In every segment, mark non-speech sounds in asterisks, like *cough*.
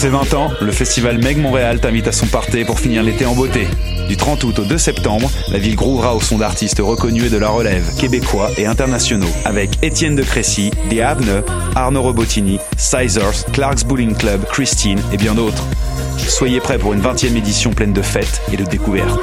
ses 20 ans, le festival Meg Montréal t'invite à son party pour finir l'été en beauté. Du 30 août au 2 septembre, la ville grouvera au son d'artistes reconnus et de la relève, québécois et internationaux, avec Étienne de Crécy, The Avne, Arnaud Robotini, Sizers, Clark's Bowling Club, Christine et bien d'autres. Soyez prêts pour une 20e édition pleine de fêtes et de découvertes.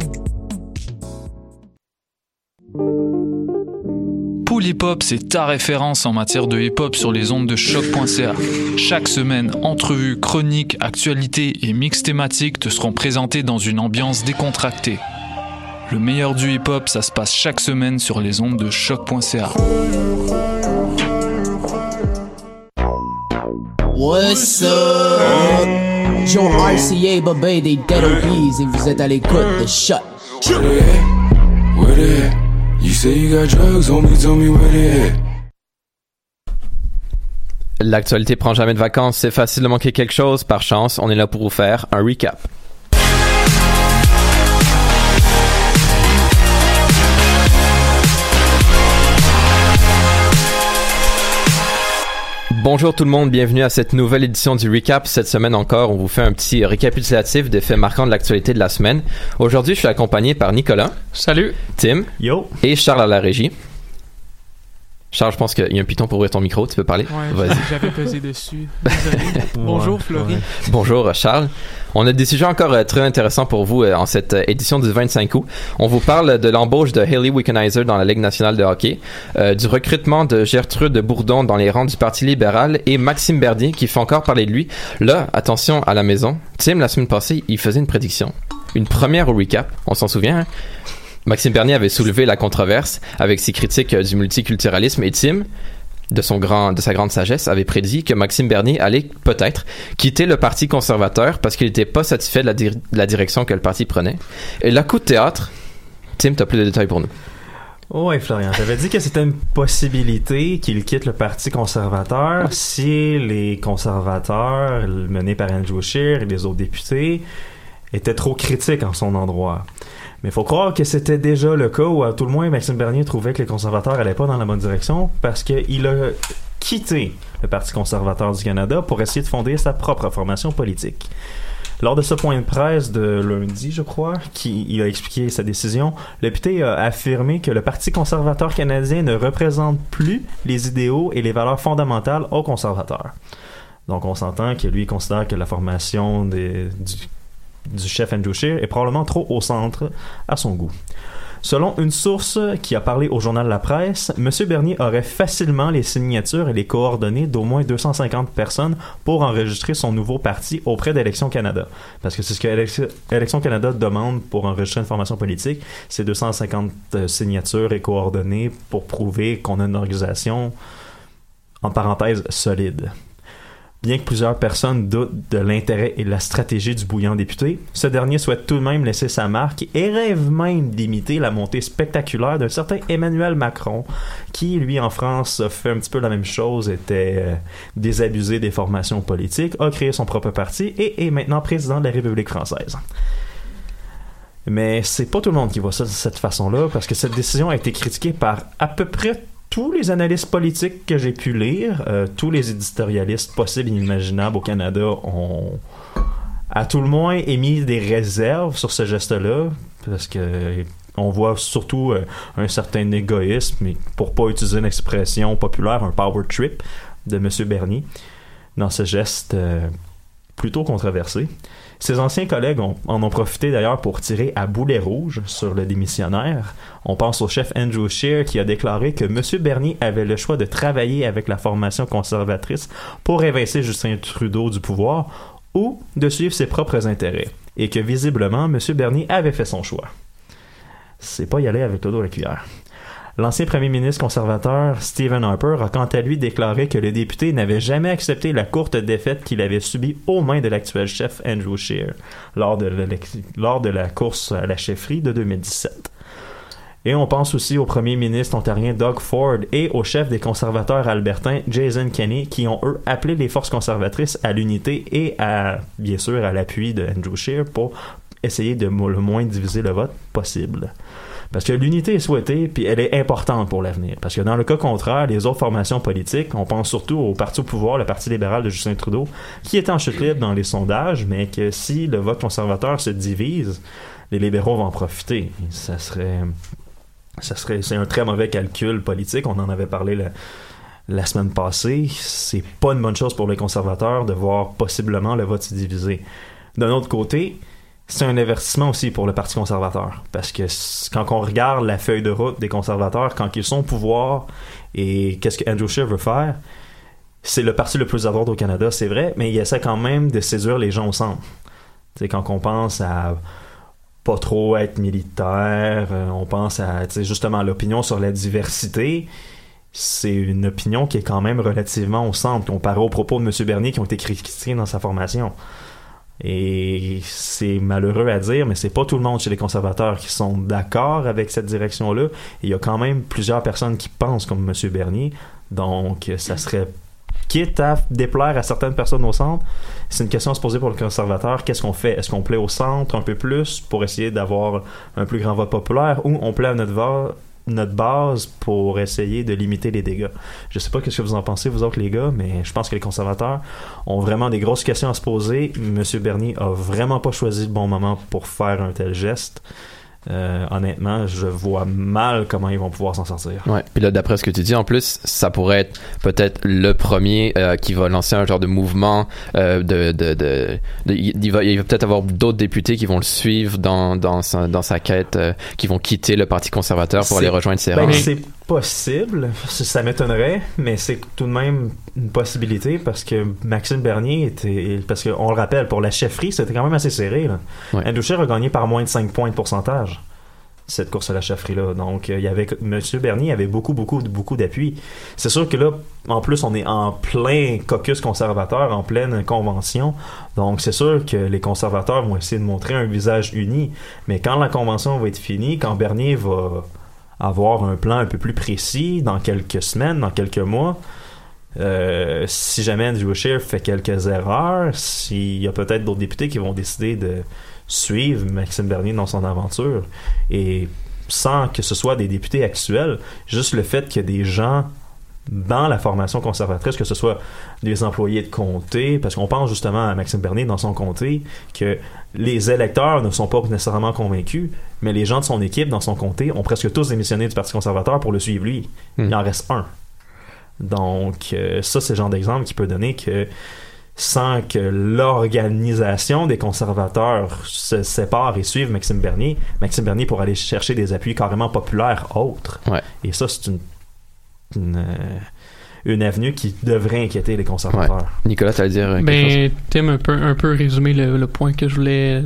Pool Hip Hop, c'est ta référence en matière de hip hop sur les ondes de choc.ca. Chaque semaine, entrevues, chroniques, actualités et mix thématiques te seront présentés dans une ambiance décontractée. Le meilleur du hip hop, ça se passe chaque semaine sur les ondes de choc.ca. What's up? Joe RCA, Bobé des Dead Obies et vous êtes à l'écoute de Shot. Where they at? L'actualité prend jamais de vacances, c'est facile de manquer quelque chose. Par chance, on est là pour vous faire un recap. Bonjour tout le monde, bienvenue à cette nouvelle édition du Recap. Cette semaine encore, on vous fait un petit récapitulatif des faits marquants de l'actualité de la semaine. Aujourd'hui, je suis accompagné par Nicolas. Salut. Tim. Yo. Et Charles à la régie. Charles, je pense qu'il y a un piton pour ouvrir ton micro, tu peux parler? Ouais, j'avais pesé dessus. *laughs* Bonjour, Florie. Bonjour, Charles. On a des sujets encore euh, très intéressants pour vous euh, en cette euh, édition du 25 août. On vous parle de l'embauche de Haley Wickenheiser dans la Ligue nationale de hockey, du recrutement de Gertrude Bourdon dans les rangs du Parti libéral et Maxime Bernier qui fait encore parler de lui. Là, attention à la maison. Tim, la semaine passée, il faisait une prédiction. Une première au recap, on s'en souvient. hein? Maxime Bernier avait soulevé la controverse avec ses critiques euh, du multiculturalisme et Tim, de, son grand, de sa grande sagesse, avait prédit que Maxime Bernier allait peut-être quitter le Parti conservateur parce qu'il n'était pas satisfait de la, direction que le parti prenait. Et là, coup de théâtre, Tim, t'as plus de détails pour nous. Ouais, Florian, j'avais dit que c'était une possibilité qu'il quitte le Parti conservateur si les conservateurs, menés par Andrew Scheer et les autres députés, étaient trop critiques en son endroit. Mais il faut croire que c'était déjà le cas où, à tout le moins, Maxime Bernier trouvait que les conservateurs allaient pas dans la bonne direction parce qu'il a quitté le Parti conservateur du Canada pour essayer de fonder sa propre formation politique. Lors de ce point de presse de lundi, je crois, qui a expliqué sa décision, le a affirmé que le Parti conservateur canadien ne représente plus les idéaux et les valeurs fondamentales aux conservateurs. Donc on s'entend que lui considère que la formation des- du, du chef Andrew Scheer est probablement trop au centre à son goût. Selon une source qui a parlé au journal La Presse, M. Bernier aurait facilement les signatures et les coordonnées d'au moins 250 personnes pour enregistrer son nouveau parti auprès d'Élections Canada. Parce que c'est ce que Élection Élections Canada demande pour enregistrer une formation politique, c'est 250 euh, signatures et coordonnées pour prouver qu'on a une organisation, en parenthèse, solide. Bien que plusieurs personnes doutent de l'intérêt et de la stratégie du bouillant député, ce dernier souhaite tout de même laisser sa marque et rêve même d'imiter la montée spectaculaire d'un certain Emmanuel Macron, qui, lui, en France, fait un petit peu la même chose, était euh, désabusé des formations politiques, a créé son propre parti et est maintenant président de la République française. Mais c'est pas tout le monde qui voit ça de cette façon-là, parce que cette décision a été critiquée par à peu près tous les analystes politiques que j'ai pu lire, euh, tous les éditorialistes possibles et imaginables au Canada ont à tout le moins émis des réserves sur ce geste-là, parce que on voit surtout euh, un certain égoïsme, et pour pas utiliser une expression populaire, un power trip de M. Bernier dans ce geste euh, plutôt controversé. Ses anciens collègues en ont profité d'ailleurs pour tirer à boulet rouge sur le démissionnaire. On pense au chef Andrew Scheer qui a déclaré que M. Bernier avait le choix de travailler avec la formation conservatrice pour évincer Justin Trudeau du pouvoir ou de suivre ses propres intérêts. Et que visiblement, M. Bernier avait fait son choix. C'est pas y aller avec le dos à la cuillère. L'ancien premier ministre conservateur Stephen Harper a quant à lui déclaré que le député n'avait jamais accepté la courte défaite qu'il avait subie aux mains de l'actuel chef Andrew Scheer lors de, la course à la chefferie de 2017. Et on pense aussi au premier ministre ontarien Doug Ford et au chef des conservateurs albertains Jason Kenney qui ont eux appelé les forces conservatrices à l'unité et à bien sûr à l'appui de Andrew Scheer pour essayer de le moins diviser le vote possible. Parce que l'unité est souhaitée, puis elle est importante pour l'avenir. Parce que dans le cas contraire, les autres formations politiques, on pense surtout au parti au pouvoir, le Parti libéral de Justin Trudeau, qui est en chute libre dans les sondages, mais que si le vote conservateur se divise, les libéraux vont en profiter. Ça serait, ça serait, c'est un très mauvais calcul politique. On en avait parlé la, la semaine passée. C'est pas une bonne chose pour les conservateurs de voir possiblement le vote se diviser. D'un autre côté, c'est un avertissement aussi pour le Parti conservateur. Parce que quand on regarde la feuille de route des conservateurs, quand ils sont au pouvoir et qu'est-ce que Andrew Scheer veut faire, c'est le parti le plus à au Canada, c'est vrai, mais il essaie quand même de séduire les gens au centre. Quand on pense à pas trop être militaire, euh, on pense à justement l'opinion sur la diversité. C'est une opinion qui est quand même relativement au centre comparé aux propos de M. Bernier qui ont été critiqués dans sa formation. Et c'est malheureux à dire, mais c'est pas tout le monde chez les conservateurs qui sont d'accord avec cette direction-là. Il y a quand même plusieurs personnes qui pensent comme M. Bernier. Donc, ça serait quitte à déplaire à certaines personnes au centre, c'est une question à se poser pour le conservateur. Qu'est-ce qu'on fait? Est-ce qu'on plaît au centre un peu plus pour essayer d'avoir un plus grand vote populaire ou on plaît à notre, va- notre base pour essayer de limiter les dégâts? Je sais pas ce que vous en pensez, vous autres, les gars, mais je pense que les conservateurs ont vraiment des grosses questions à se poser. Monsieur Bernier a vraiment pas choisi le bon moment pour faire un tel geste. Euh, honnêtement, je vois mal comment ils vont pouvoir s'en sortir. Ouais. Puis là, d'après ce que tu dis, en plus, ça pourrait être peut-être le premier euh, qui va lancer un genre de mouvement euh, de, de, de, de- il va, peut-être avoir d'autres députés qui vont le suivre dans, dans, sa, dans sa quête, qui vont quitter le Parti conservateur pour aller rejoindre ses Ben, rangs. Possible, ça m'étonnerait, mais c'est tout de même une possibilité parce que Maxime Bernier était, parce qu'on le rappelle, pour la chefferie, c'était quand même assez serré. Là. Ouais. Andrew Scheer a gagné par moins de 5 points de pourcentage cette course à la chefferie-là. Donc, euh, il y avait, Monsieur Bernier avait beaucoup, beaucoup, beaucoup d'appui. C'est sûr que là, en plus, on est en plein caucus conservateur, en pleine convention. Donc, c'est sûr que les conservateurs vont essayer de montrer un visage uni. Mais quand la convention va être finie, quand Bernier va avoir un plan un peu plus précis dans quelques semaines, dans quelques mois, euh, si jamais Andrew Scheer fait quelques erreurs, s'il y a peut-être d'autres députés qui vont décider de suivre Maxime Bernier dans son aventure, et sans que ce soit des députés actuels, juste le fait a des gens dans la formation conservatrice, que ce soit des employés de comté, parce qu'on pense justement à Maxime Bernier dans son comté, que les électeurs ne sont pas nécessairement convaincus, mais les gens de son équipe dans son comté ont presque tous démissionné du Parti conservateur pour le suivre lui. Il en reste un. Donc, euh, ça, c'est le genre d'exemple qui peut donner que sans que l'organisation des conservateurs se sépare et suive Maxime Bernier, Maxime Bernier pourra aller chercher des appuis carrément populaires autres. Ouais. Et ça, c'est une, une, euh, une avenue qui devrait inquiéter les conservateurs. Nicolas, tu allais dire euh, quelque chose? Ben, Tim un peu, un peu résumé le, le point que je voulais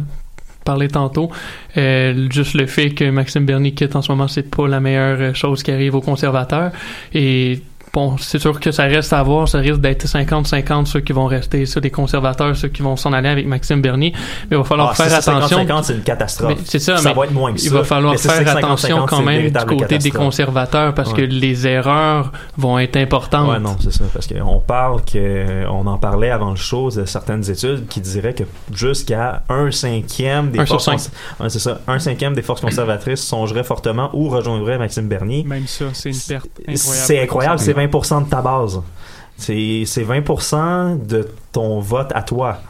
parler tantôt. Euh, juste le fait que Maxime Bernier quitte en ce moment, c'est pas la meilleure chose qui arrive aux conservateurs. Et bon, c'est sûr que ça reste à voir, ça risque d'être 50-50 ceux qui vont rester, ceux des conservateurs, ceux qui vont s'en aller avec Maxime Bernier. Mais il va falloir Ah, faire attention. 50-50, c'est une catastrophe. C'est ça, Ça mais va être moins que il ça. va falloir Mais faire c'est 50-50, attention quand même du côté des conservateurs parce Ouais. que les erreurs vont être importantes. Ouais, non, c'est ça. Parce qu'on parle que, on en parlait avant le show de certaines études qui diraient que jusqu'à un cinquième des Un sur forces, cinq. cons- c'est ça, un cinquième des forces conservatrices songeraient fortement ou rejoindraient Maxime Bernier. Même ça, c'est une perte incroyable. C'est incroyable, c'est 20% de ta base. C'est c'est 20% de ton vote à toi.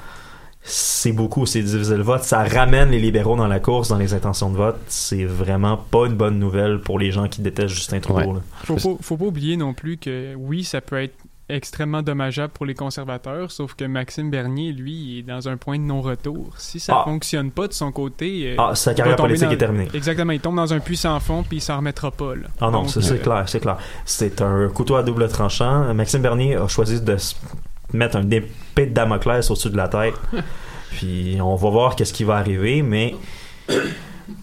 C'est beaucoup, c'est diviser le vote. Ça ramène les libéraux dans la course, dans les intentions de vote. C'est vraiment pas une bonne nouvelle pour les gens qui détestent Justin Trudeau. là. Faut pas, faut pas oublier non plus que oui, ça peut être extrêmement dommageable pour les conservateurs, sauf que Maxime Bernier, lui, est dans un point de non-retour. Si ça Ah. fonctionne pas de son côté, euh, Ah, sa carrière politique dans- est terminée. Exactement, il tombe dans un puits sans fond puis il s'en remettra pas là. Ah non, c'est euh, clair, c'est clair. C'est un couteau à double tranchant. Maxime Bernier a choisi de se mettre un épée de Damoclès au-dessus de la tête. *laughs* Puis on va voir qu'est-ce qui va arriver, mais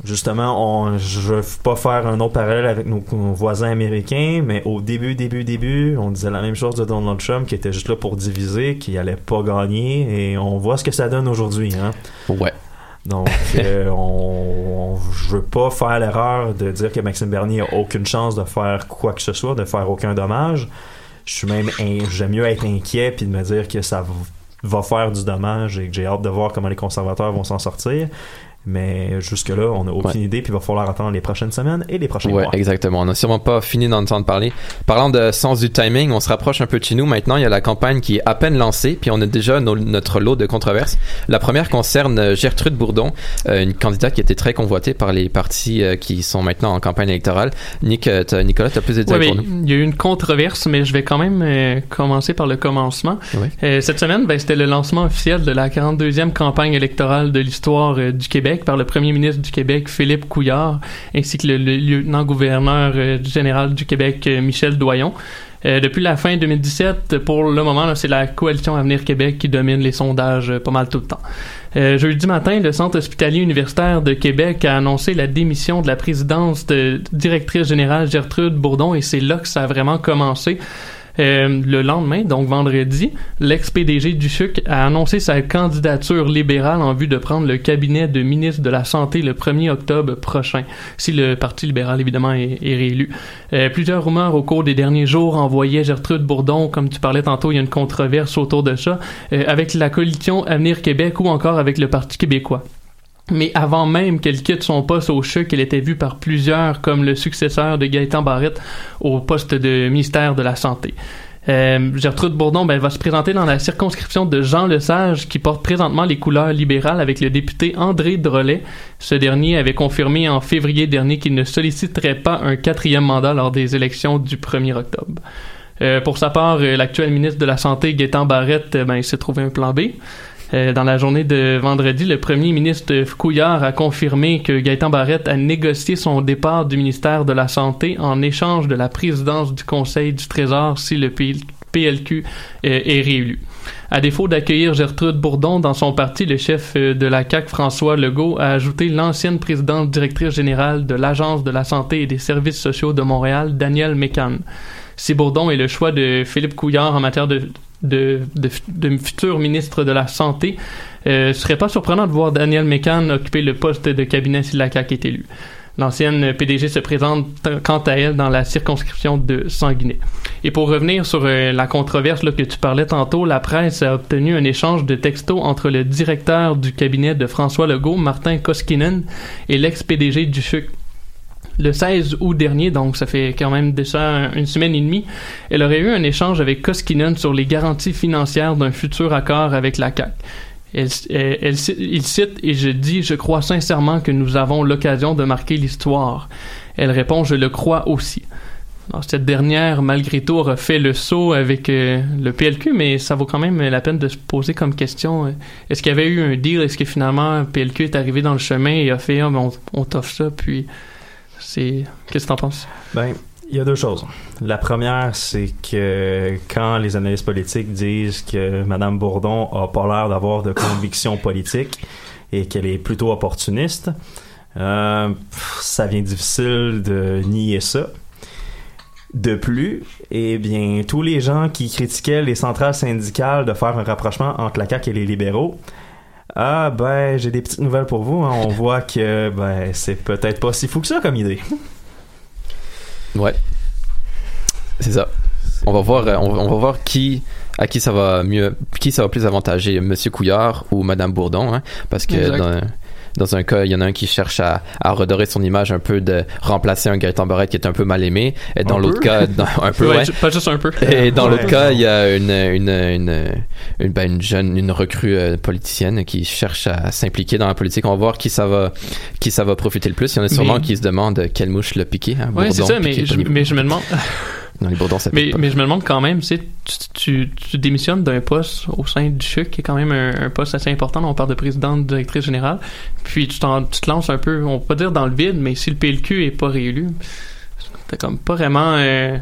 justement, on, je veux pas faire un autre parallèle avec nos, nos voisins américains, mais au début, début, début, on disait la même chose de Donald Trump, qui était juste là pour diviser, qui allait pas gagner, et on voit ce que ça donne aujourd'hui. Hein? Ouais. Donc, euh, *laughs* on, on- je veux pas faire l'erreur de dire que Maxime Bernier a aucune chance de faire quoi que ce soit, de faire aucun dommage. Je suis même, j'aime mieux être inquiet puis de me dire que ça va faire du dommage et que j'ai hâte de voir comment les conservateurs vont s'en sortir. Mais jusque-là, on n'a aucune idée, puis il va falloir attendre les prochaines semaines et les prochains Ouais, mois. exactement. On n'a sûrement pas fini d'en entendre parler. Parlant de sens du timing, on se rapproche un peu de chez nous. Maintenant, il y a la campagne qui est à peine lancée, puis on a déjà nos- notre lot de controverses. La première concerne euh, Gertrude Bourdon, euh, une candidate qui était très convoitée par les partis euh, qui sont maintenant en campagne électorale. Nick, t'as- Nicolas, tu as plus de Ouais, détails nous? il y a eu une controverse, mais je vais quand même euh, commencer par le commencement. Euh, cette semaine, ben, c'était le lancement officiel de la 42e campagne électorale de l'histoire euh, du Québec par le premier ministre du Québec, Philippe Couillard, ainsi que le, lieutenant-gouverneur euh, général du Québec, euh, Michel Doyon. Euh, depuis la fin 2017, pour le moment, c'est la coalition Avenir Québec qui domine les sondages pas mal tout le temps. Jeudi matin, le Centre hospitalier universitaire de Québec a annoncé la démission de la présidence de directrice générale Gertrude Bourdon et c'est là que ça a vraiment commencé. Euh, le lendemain, donc vendredi, l'ex-PDG du CHUC a annoncé sa candidature libérale en vue de prendre le cabinet de ministre de la Santé le 1er octobre prochain, si le Parti libéral, évidemment, est, est réélu. Euh, plusieurs rumeurs au cours des derniers jours envoyaient Gertrude Bourdon, comme tu parlais tantôt, il y a une controverse autour de ça, euh, avec la coalition Avenir Québec ou encore avec le Parti québécois. Mais avant même qu'elle quitte son poste au CHUC, elle était vue par plusieurs comme le successeur de Gaëtan Barrette au poste de ministère de la Santé. Euh, Gertrude Bourdon ben, va se présenter dans la circonscription de Jean Lesage qui porte présentement les couleurs libérales avec le député André Drolet. Ce dernier avait confirmé en février dernier qu'il ne solliciterait pas un quatrième mandat lors des élections du 1er octobre. Euh, pour sa part, euh, l'actuel ministre de la Santé, Gaétan Barrette, ben, il s'est trouvé un plan B. Euh, dans la journée de vendredi, le premier ministre Couillard a confirmé que Gaëtan Barrette a négocié son départ du ministère de la Santé en échange de la présidence du Conseil du Trésor si le PL- PLQ euh, est réélu. À défaut d'accueillir Gertrude Bourdon dans son parti, le chef euh, de la CAQ, François Legault, a ajouté l'ancienne présidente directrice générale de l'Agence de la santé et des services sociaux de Montréal, Danielle Mécan. Si Bourdon est le choix de Philippe Couillard en matière de, de, de, de futur ministre de la Santé, euh, ce serait pas surprenant de voir Daniel Mécan occuper le poste de cabinet si la CAQ est élue. L'ancienne PDG se présente quant à elle dans la circonscription de Sanguinet. Et pour revenir sur euh, la controverse là, que tu parlais tantôt, la presse a obtenu un échange de textos entre le directeur du cabinet de François Legault, Martin Koskinen, et l'ex-PDG du CHUC, le 16 août dernier, donc ça fait quand même déjà une semaine et demie, elle aurait eu un échange avec Koskinen sur les garanties financières d'un futur accord avec la CAQ. Elle, il cite et je dis je crois sincèrement que nous avons l'occasion de marquer l'histoire. Elle répond je le crois aussi. Cette dernière, malgré tout, aura fait le saut avec euh, le PLQ, mais ça vaut quand même la peine de se poser comme question euh, est-ce qu'il y avait eu un deal? Est-ce que finalement PLQ est arrivé dans le chemin et a fait ah, ben, on, on t'offre ça Puis Qu'est-ce que t'en penses? Ben, il y a deux choses. La première, c'est que quand les analystes politiques disent que Mme Bourdon a pas l'air d'avoir de conviction politique et qu'elle est plutôt opportuniste, euh, ça vient difficile de nier ça. De plus, eh bien, tous les gens qui critiquaient les centrales syndicales de faire un rapprochement entre la CAQ et les libéraux, ah ben, j'ai des petites nouvelles pour vous. hein. On *laughs* voit que ben, c'est peut-être pas si fou que ça comme idée. Ouais. C'est ça. On va voir, euh, on, va- on va voir qui, à qui ça va mieux, qui ça va plus avantager, Monsieur Couillard ou Madame Bourdon, hein, parce que Exact. dans, dans un cas, il y en a un qui cherche à, à redorer son image un peu de remplacer un Gaëtan Barrette qui est un peu mal aimé, et dans l'autre cas, dans- *laughs* un peu, Ouais, pas juste un peu. Et dans l'autre cas, il y a une, une, une, une, ben, une jeune, une recrue euh, politicienne qui cherche à s'impliquer dans la politique. On va voir qui ça va, qui ça va profiter le plus. Il y en a sûrement Mais- qui se demandent quelle mouche l'a piqué. Hein, Ouais, c'est ça, je, mais je me demande. *laughs* Non, les bourdons, ça mais, pas. mais je me demande quand même, tu, sais, tu, tu, tu démissionnes d'un poste au sein du CHUC, qui est quand même un, un poste assez important. On parle de présidente, directrice générale. Puis tu, te lances un peu, on peut pas dire dans le vide, mais si le PLQ est pas réélu, t'as comme pas vraiment euh,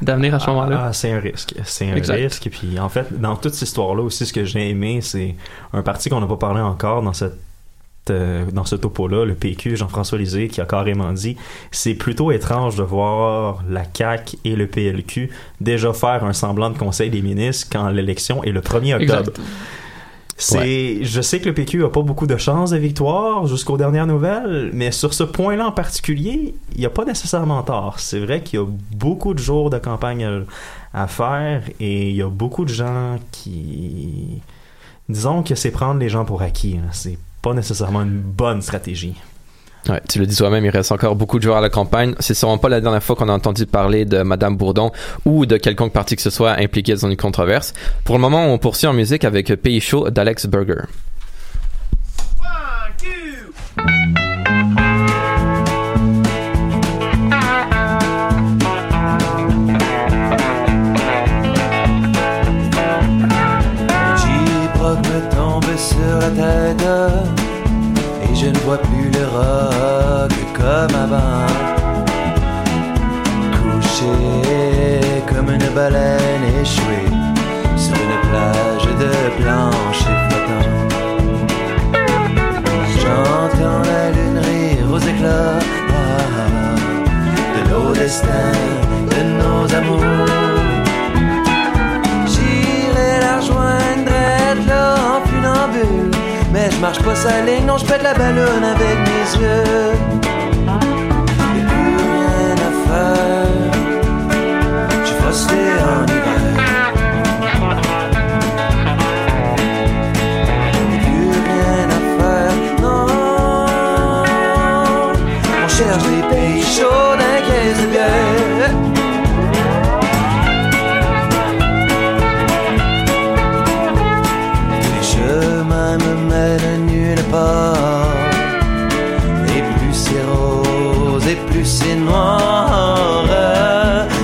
d'avenir à ce moment-là. Ah, c'est un risque. C'est un Exact. risque. Et puis, en fait, dans toute cette histoire-là aussi, ce que j'ai aimé, c'est un parti qu'on n'a pas parlé encore dans cette euh, dans ce topo-là, le PQ, Jean-François Lisée, qui a carrément dit c'est plutôt étrange de voir la CAQ et le PLQ déjà faire un semblant de conseil des ministres quand l'élection est le 1er octobre. Exact. C'est, je sais que le PQ a pas beaucoup de chances de victoire jusqu'aux dernières nouvelles, mais sur ce point-là en particulier, il n'y a pas nécessairement tort. C'est vrai qu'il y a beaucoup de jours de campagne à, à faire et il y a beaucoup de gens qui, disons que c'est prendre les gens pour acquis. hein. C'est pas nécessairement une bonne stratégie. Ouais, tu le dis toi-même, il reste encore beaucoup de jours à la campagne. C'est sûrement pas la dernière fois qu'on a entendu parler de Madame Bourdon ou de quelconque parti que ce soit impliqué dans une controverse. Pour le moment, on poursuit en musique avec Pays chaud d'Alex Burger. Échouée Sur une plage de plancher flottant J'entends la lune rire aux éclats De nos destins, de nos amours. J'irai la rejoindre là en funambule. Mais je marche pas sa ligne, non je pète la ballonne avec mes yeux cherche des pays chauds d'un caisse de bière Les chemins me mènent nulle part. Et plus c'est rose, et plus c'est noir.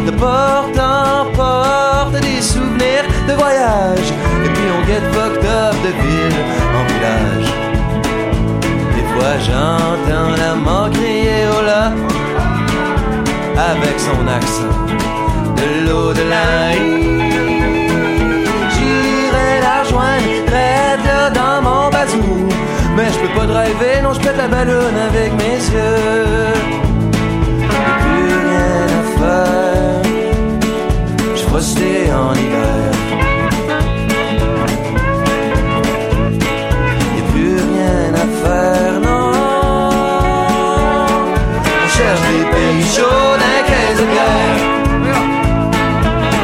De porte en porte, des souvenirs de voyage. Et puis on get fucked up de ville en village. Des fois j'entends l'amant crier avec son accent de l'au-delà. J'irai la rejoindre, traite là dans mon bazou. Mais je peux pas driver, non, je pète la ballonne avec mes yeux. Plus rien à faire, je frosté en hiver. Y'a plus rien à faire, non. On cherche des pays chauds bière.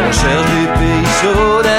On cherche des pays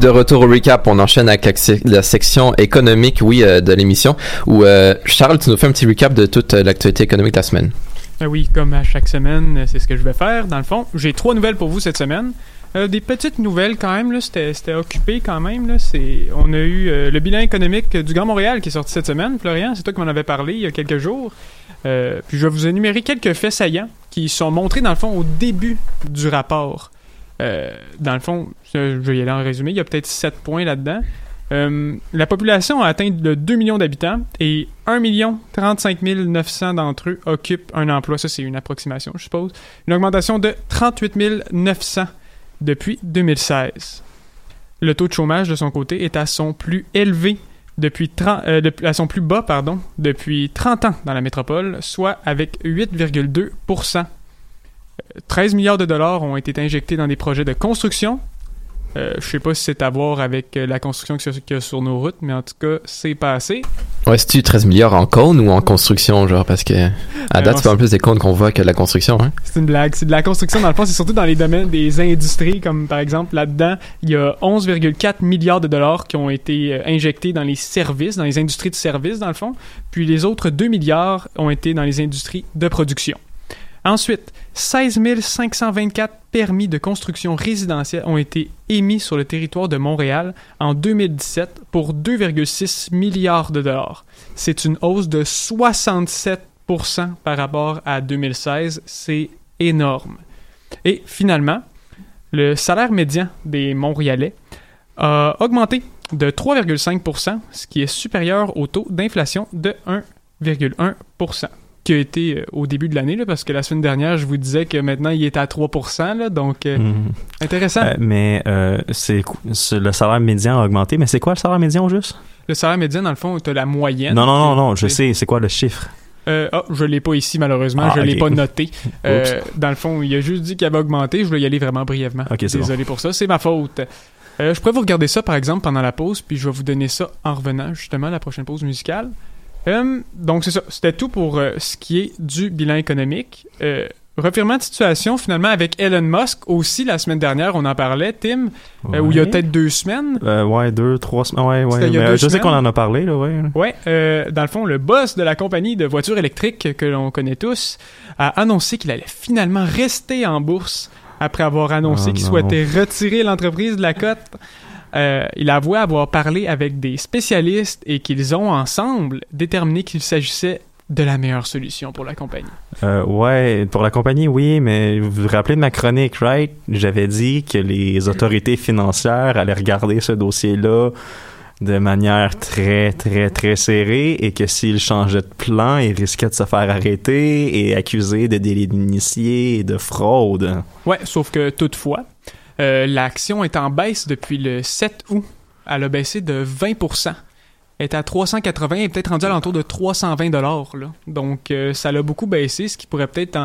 de retour au recap. On enchaîne avec la, se- la section économique, oui, euh, de l'émission. Où euh, Charles, tu nous fais un petit recap de toute euh, l'actualité économique de la semaine. Oui, comme à chaque semaine, c'est ce que je vais faire. Dans le fond, j'ai trois nouvelles pour vous cette semaine. Des petites nouvelles quand même, là, c'était, occupé quand même. Là, c'est, on a eu le bilan économique du Grand Montréal qui est sorti cette semaine. Florian, c'est toi qui m'en avais parlé il y a quelques jours. Puis je vais vous énumérer quelques faits saillants qui sont montrés dans le fond au début du rapport. Euh, dans le fond, je vais y aller en résumé, il y a peut-être 7 points là-dedans. Euh, la population a atteint le 2 millions d'habitants et 1 million 35 900 d'entre eux occupent un emploi. Ça, c'est une approximation, je suppose. Une augmentation de 38 900 depuis 2016. Le taux de chômage, de son côté, est à son plus élevé depuis 30, euh, à son plus bas, pardon, depuis 30 ans dans la métropole, soit avec 8,2 13 milliards de dollars ont été injectés dans des projets de construction. Euh, je sais pas si c'est à voir avec euh, la construction qu'il y a- sur nos routes, mais en tout cas, c'est passé. Ouais, c'est-tu 13 milliards en cône ou en construction, genre? Parce que à Euh, date, c'est pas plus des cônes qu'on voit que de la construction, hein? C'est une blague. C'est de la construction, dans le fond, c'est surtout dans les domaines des industries, comme par exemple là-dedans, il y a 11,4 milliards de dollars qui ont été euh, injectés dans les services, dans les industries de services, dans le fond. Puis les autres 2 milliards ont été dans les industries de production. Ensuite, 16 524 permis de construction résidentielle ont été émis sur le territoire de Montréal en 2017 pour 2,6 milliards de dollars. C'est une hausse de 67% par rapport à 2016. C'est énorme. Et finalement, le salaire médian des Montréalais a augmenté de 3,5% ce qui est supérieur au taux d'inflation de 1,1 qui a été euh, au début de l'année, parce que la semaine dernière, je vous disais que maintenant, il est à 3 là, donc euh, Mhm. intéressant. Euh, mais c'est le salaire médian a augmenté. Mais c'est quoi le salaire médian au juste? Le salaire médian, dans le fond, tu as la moyenne. Non, non, non, non, je sais. C'est quoi le chiffre? Euh, ah, je l'ai pas ici malheureusement, Ah, je l'ai pas noté. *laughs* Euh, dans le fond, il a juste dit qu'il avait augmenté. Je voulais y aller vraiment brièvement. Désolé pour ça, c'est ma faute. Euh, je pourrais vous regarder ça par exemple pendant la pause, puis je vais vous donner ça en revenant justement à la prochaine pause musicale. Euh, donc c'est ça, c'était tout pour euh, ce qui est du bilan économique. Euh, revirement de situation finalement avec Elon Musk aussi la semaine dernière, on en parlait, Tim, euh, où il y a peut-être deux semaines. Ouais, deux, trois semaines. Ouais, ouais. Mais, je sais qu'on en a parlé, là, ouais. Ouais, dans le fond, le boss de la compagnie de voitures électriques que l'on connaît tous a annoncé qu'il allait finalement rester en bourse après avoir annoncé Oh qu'il souhaitait retirer l'entreprise de la cote. Euh, il a avoué avoir parlé avec des spécialistes et qu'ils ont ensemble déterminé qu'il s'agissait de la meilleure solution pour la compagnie. Euh, ouais, pour la compagnie, oui, mais vous vous rappelez de ma chronique, right? J'avais dit que les autorités financières allaient regarder ce dossier-là de manière très, très, très serrée et que s'ils changeaient de plan, ils risquaient de se faire arrêter et accusés de délit d'initié et de fraude. Ouais, sauf que toutefois, euh, l'action est en baisse depuis le 7 août. Elle a baissé de 20%. Elle est à 380 et peut-être rendue à l'entour de 320 dollars. Donc euh, ça l'a beaucoup baissé, ce qui pourrait peut-être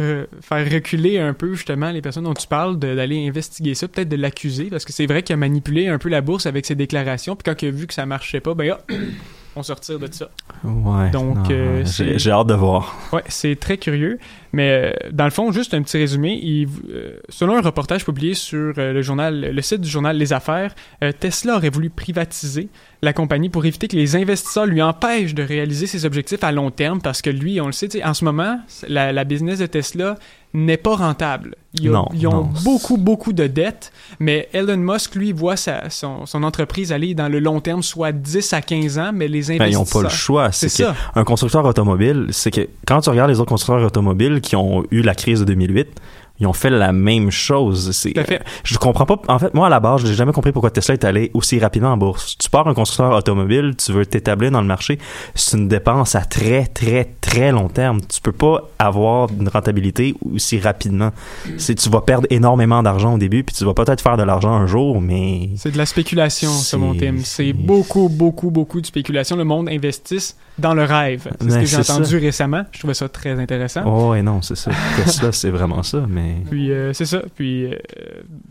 euh, faire reculer un peu justement les personnes dont tu parles d'aller investiguer ça, peut-être de l'accuser parce que c'est vrai qu'il a manipulé un peu la bourse avec ses déclarations, puis quand il a vu que ça marchait pas, ben ah, *coughs* on se retire de ça. Ouais. Donc, euh, j'ai hâte de voir. Ouais, c'est très curieux. Mais euh, dans le fond, juste un petit résumé. il- euh, selon un reportage publié sur euh, le journal, le site du journal Les Affaires, Tesla aurait voulu privatiser la compagnie pour éviter que les investisseurs lui empêchent de réaliser ses objectifs à long terme parce que lui, on le sait, en ce moment, la, la business de Tesla n'est pas rentable. Ils, ont- Non, ils ont non. beaucoup, beaucoup de dettes, mais Elon Musk, lui, voit sa, son, son entreprise aller dans le long terme, soit 10 à 15 ans, mais les Ben, ils investisseurs... n'ont pas le choix. C'est ça. un constructeur automobile, c'est que quand tu regardes les autres constructeurs automobiles qui ont eu la crise de 2008, ils ont fait la même chose. C'est, fait. je comprends pas. En fait, moi, à la base, j'ai jamais compris pourquoi Tesla est allé aussi rapidement en bourse. Tu pars un constructeur automobile, tu veux t'établir dans le marché, c'est une dépense à très, très, très long terme. Tu peux pas avoir une rentabilité aussi rapidement. C'est, tu vas perdre énormément d'argent au début, puis tu vas peut-être faire de l'argent un jour, mais C'est de la spéculation, ça, mon thème. C'est beaucoup, beaucoup, beaucoup de spéculation. Le monde investisse dans le rêve. C'est ce que j'ai entendu ça. récemment. Je trouvais ça très intéressant. oh, et non, c'est ça. Tesla, c'est vraiment ça, mais. Puis euh, c'est ça. Puis euh,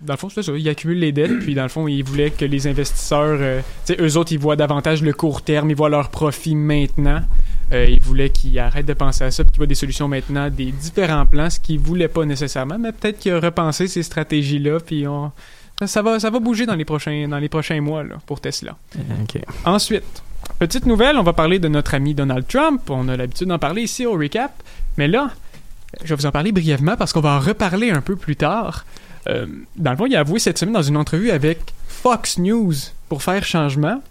dans le fond, c'est ça. Ils accumulent les dettes. Puis dans le fond, ils voulaient que les investisseurs, euh, tu sais, eux autres, ils voient davantage le court terme. Ils voient leur profit maintenant. Ils voulaient qu'ils arrêtent de penser à ça, puis qu'ils voient des solutions maintenant, des différents plans, ce qu'ils voulaient pas nécessairement. Mais peut-être qu'ils ont repensé ces stratégies-là. Puis on... ça va, ça va bouger dans les prochains, dans les prochains mois là, pour Tesla. Ok. Ensuite, petite nouvelle, on va parler de notre ami Donald Trump. On a l'habitude d'en parler ici au recap. Mais là, je vais vous en parler brièvement parce qu'on va en reparler un peu plus tard. Euh, dans le fond, il a avoué cette semaine dans une entrevue avec Fox News pour faire changement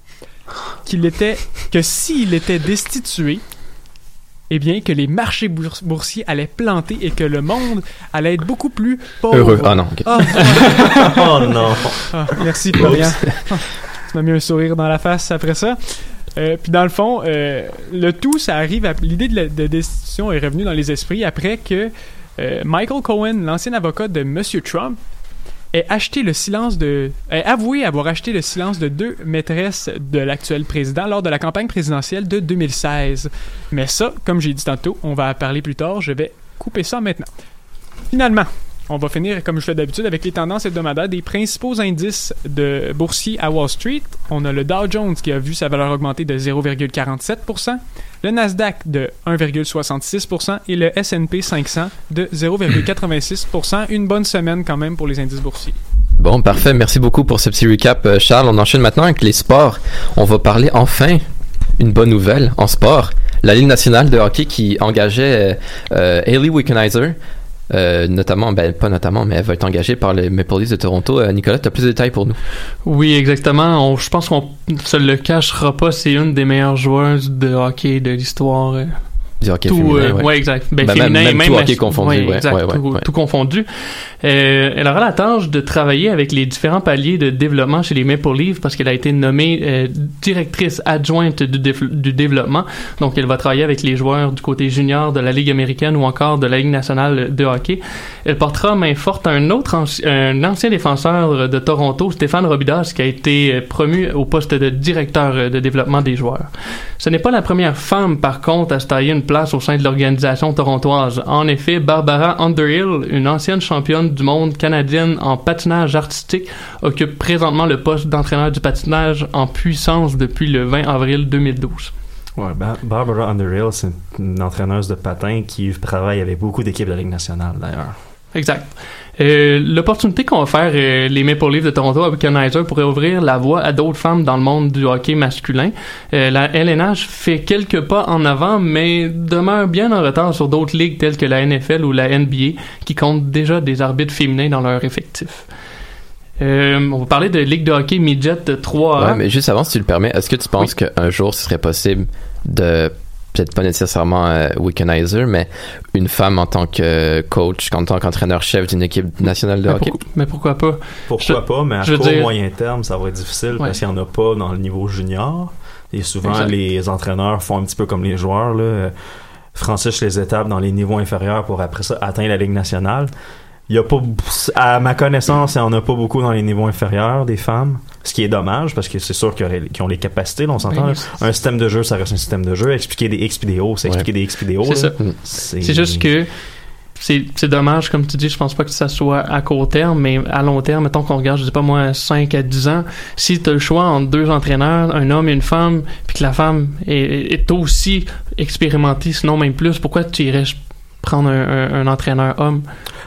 qu'il était que s'il était destitué, eh bien que les marchés bours- boursiers allaient planter et que le monde allait être beaucoup plus pauvre. Heureux. Ah non, ok. Ah, *laughs* oh non. ah, merci Florian. tu m'as mis un sourire dans la face après ça. Euh, puis dans le fond, euh, le tout, ça arrive. L'idée de, destitution est revenue dans les esprits après que euh, Michael Cohen, l'ancien avocat de Monsieur Trump, ait acheté le silence ait avoué avoir acheté le silence de deux maîtresses de l'actuel président lors de la campagne présidentielle de 2016. Mais ça, comme j'ai dit tantôt, on va en parler plus tard, je vais couper ça maintenant. Finalement, on va finir, comme je fais d'habitude, avec les tendances hebdomadaires des principaux indices de boursiers à Wall Street. On a le Dow Jones qui a vu sa valeur augmenter de 0,47%, le Nasdaq de 1,66% et le S&P 500 de 0,86%. Une bonne semaine quand même pour les indices boursiers. Bon, parfait. Merci beaucoup pour ce petit recap, euh, Charles. On enchaîne maintenant avec les sports. On va parler enfin une bonne nouvelle en sport. La Ligue nationale de hockey qui engageait euh, euh, Hayley Wickenheiser, euh, notamment, ben pas notamment, mais elle va être engagée par les Maple Leafs de Toronto. Euh, Nicolas, tu as plus de détails pour nous? Oui, exactement. Je pense qu'on se le cachera pas. C'est une des meilleures joueuses de hockey de l'histoire. Du hockey tout, féminin, euh, ouais. ouais, exact. Ben, Ben, même- féminin, même même, tout hockey confondu, ouais, exact, tout, confondu. Euh, elle aura la tâche de travailler avec les différents paliers de développement chez les Maple Leafs parce qu'elle a été nommée euh, directrice adjointe du, du développement. Donc, elle va travailler avec les joueurs du côté junior de la Ligue américaine ou encore de la Ligue nationale de hockey. Elle portera main forte un autre anci- un ancien défenseur de Toronto, Stéphane Robidas, qui a été euh, promu au poste de directeur de développement des joueurs. Ce n'est pas la première femme, par contre, à se tailler une place au sein de l'organisation torontoise. En effet, Barbara Underhill, une ancienne championne du monde canadienne en patinage artistique, occupe présentement le poste d'entraîneur du patinage en puissance depuis le 20 avril 2012. Ouais, Ba- Barbara Underhill, c'est une entraîneuse de patin qui travaille avec beaucoup d'équipes de la Ligue nationale, d'ailleurs. Exact. Euh, L'opportunité qu'ont offert euh, les Maple Leafs de Toronto à Wickenheiser pourrait ouvrir la voie à d'autres femmes dans le monde du hockey masculin. Euh, la LNH fait quelques pas en avant, mais demeure bien en retard sur d'autres ligues telles que la NFL ou la NBA, qui comptent déjà des arbitres féminins dans leur effectif. Euh, on va parler de ligue de hockey midget de 3A. Ouais, mais juste avant, si tu le permets, est-ce que tu penses qu'un jour, ce serait possible de, peut-être pas nécessairement euh, mais une femme en tant que coach, en tant qu'entraîneur-chef d'une équipe nationale de Mais hockey? pourquoi- mais pourquoi pas? Pourquoi Je- pas, mais à court dire- moyen terme, ça va être difficile Ouais. parce qu'il n'y en a pas dans le niveau junior. Et souvent, Exact. les entraîneurs font un petit peu comme les joueurs, là, franchissent les étapes dans les niveaux inférieurs pour après ça atteindre la Ligue nationale. Il y a pas, à ma connaissance, il n'y en a pas beaucoup dans les niveaux inférieurs des femmes, ce qui est dommage parce que c'est sûr qu'ils ont les capacités, là, on s'entend. Oui, Un système de jeu, ça reste un système de jeu. Expliquer des XPDO, c'est Ouais. expliquer des XPDO. C'est là. ça. C'est juste que c'est c'est dommage, comme tu dis, je pense pas que ça soit à court terme, mais à long terme, mettons qu'on regarde, je sais pas moi, 5 à 10 ans, si tu as le choix entre deux entraîneurs, un homme et une femme, puis que la femme est, est aussi expérimentée, sinon même plus, pourquoi tu irais prendre un, un- un entraîneur homme?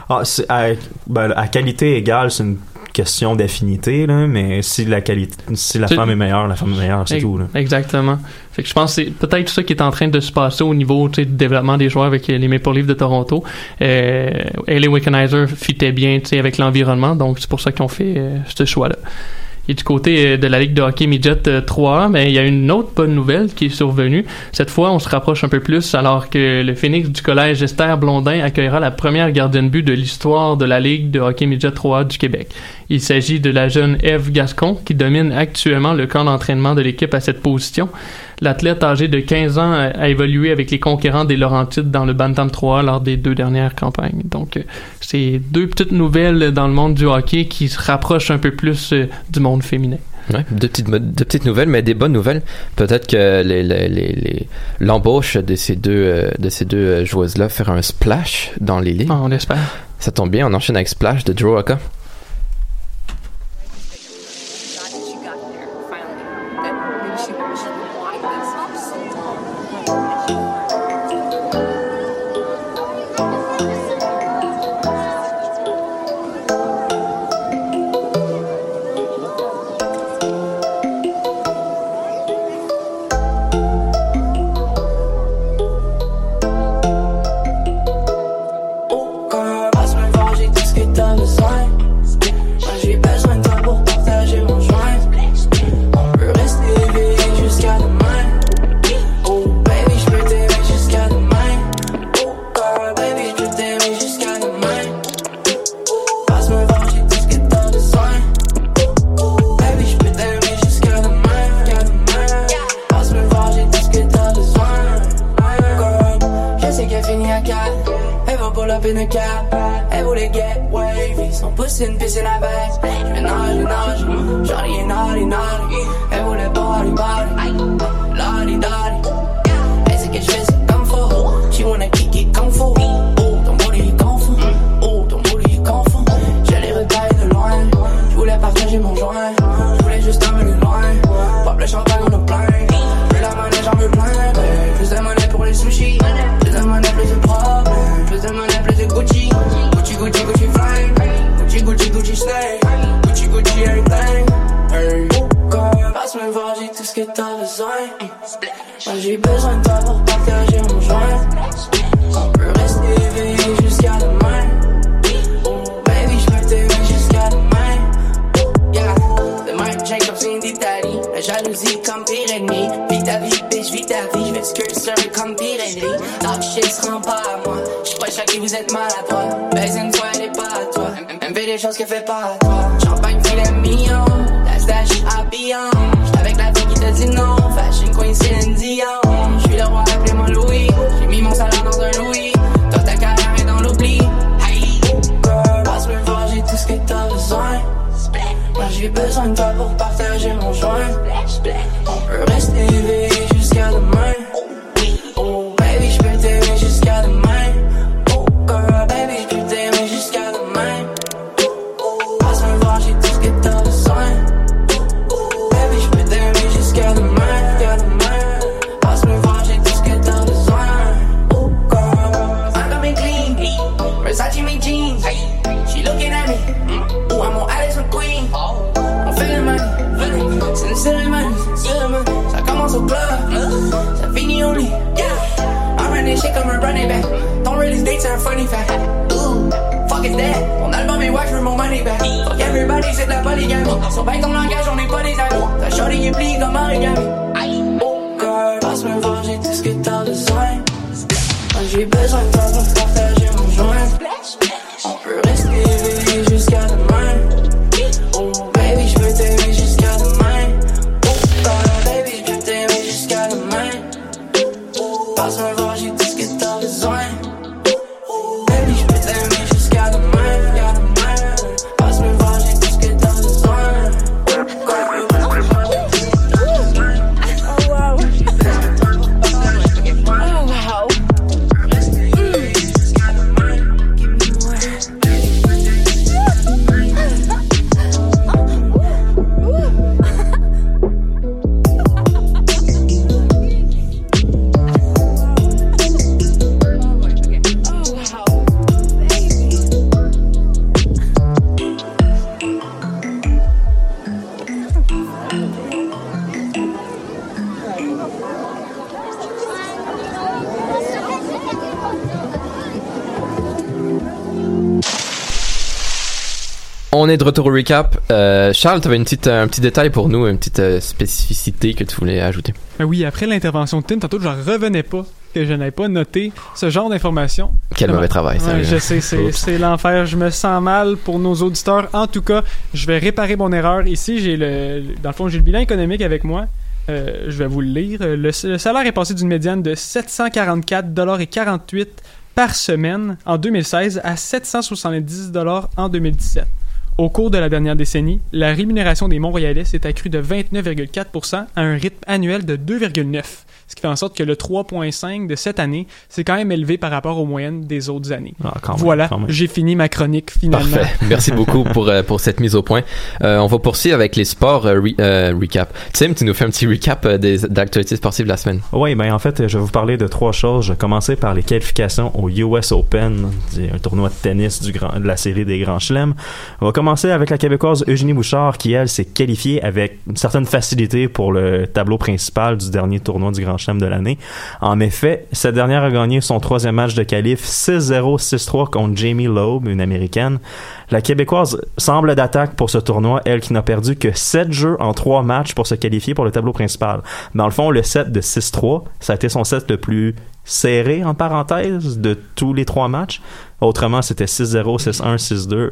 Ah, c'est à, ben, à qualité égale, c'est une question d'affinité, là, mais si la qualité, si la femme est meilleure, la femme est meilleure, c'est tout. Là. Exactement. Fait que je pense que c'est peut-être ça qui est en train de se passer au niveau tu sais, du développement des joueurs avec les Maple Leafs de Toronto. Euh, Hayley Wickenheiser fitait bien tu sais, avec l'environnement, donc c'est pour ça qu'ils ont fait euh, ce choix-là. Et du côté euh, de la Ligue de hockey Midget euh, 3, ben, il y a une autre bonne nouvelle qui est survenue. Cette fois, on se rapproche un peu plus alors que le Phoenix du collège Esther Blondin accueillera la première gardienne de but de l'histoire de la Ligue de hockey Midget 3 du Québec. Il s'agit de la jeune Eve Gascon qui domine actuellement le camp d'entraînement de l'équipe à cette position. L'athlète âgé de 15 ans a, évolué avec les conquérants des Laurentides dans le Bantam 3 lors des deux dernières campagnes. Donc, euh, c'est deux petites nouvelles dans le monde du hockey qui se rapprochent un peu plus euh, du monde féminin. Ouais, deux petites, mo- deux petites nouvelles, mais des bonnes nouvelles. Peut-être que les- les- les- les- l'embauche de ces deux, euh, de ces deux joueuses-là faire un splash dans les ligues. Ah, on espère. Ça tombe bien, on enchaîne avec Splash de Oka. Des choses qu'elle fait pas à toi. Champagne filet mignon. La stash habillon. J'suis avec la fille qui te dit non. Fashion queen Céline Dion. J'suis le roi, appelez-moi Louis. J'ai mis mon salaire dans un Louis. Toi, ta carrière est dans l'oubli. Hey, girl, passe me voir, j'ai tout ce que t'as besoin. Moi j'ai besoin de toi pour partager mon joint. On peut rester la polygamie. Sur bien ton langage, on n'est pas des amis. Ta shorty est pliée comme origami. Oh girl, passe me voir, j'ai tout ce que t'as besoin. J'ai besoin de On est de retour au recap. Euh, Charles, tu avais une petite, un petit détail pour nous, une petite euh, spécificité que tu voulais ajouter. Ben oui, après l'intervention de Tim, tantôt, j'en revenais pas que je n'avais pas noté ce genre d'informations. Quel mauvais travail, ça. Ouais, je sais, c'est l'enfer. Je me sens mal pour nos auditeurs. En tout cas, je vais réparer mon erreur. Ici, j'ai le, dans le fond, j'ai le bilan économique avec moi. Euh, je vais vous le lire. Le, le salaire est passé d'une médiane de 744,48$ par semaine en 2016 à 770$ en 2017. Au cours de la dernière décennie, la rémunération des Montréalais s'est accrue de 29,4% à un rythme annuel de 2,9%. Ce qui fait en sorte que le 3,5 de cette année, c'est quand même élevé par rapport aux moyennes des autres années. Ah, quand même, voilà, j'ai fini ma chronique finalement. Parfait. Merci beaucoup pour, euh, pour cette mise au point. Euh, on va poursuivre avec les sports euh, re- euh, recap. Tim, tu nous fais un petit recap euh, des d'actualités sportives de la semaine. Oui, ben en fait, je vais vous parler de trois choses. Je vais commencer par les qualifications au US Open, c'est un tournoi de tennis du grand, de la série des Grands Chelems. On va commencer avec la Québécoise Eugénie Bouchard, qui, elle, s'est qualifiée avec une certaine facilité pour le tableau principal du dernier tournoi du Grand De l'année. En effet, cette dernière a gagné son troisième match de qualif 6-0, 6-3 contre Jamie Loeb, une Américaine. La Québécoise semble d'attaque pour ce tournoi, elle qui n'a perdu que 7 jeux en 3 matchs pour se qualifier pour le tableau principal. Dans le fond, le set de 6-3, ça a été son set le plus serré, en parenthèse, de tous les trois matchs. Autrement, c'était 6-0, 6-1, 6-2.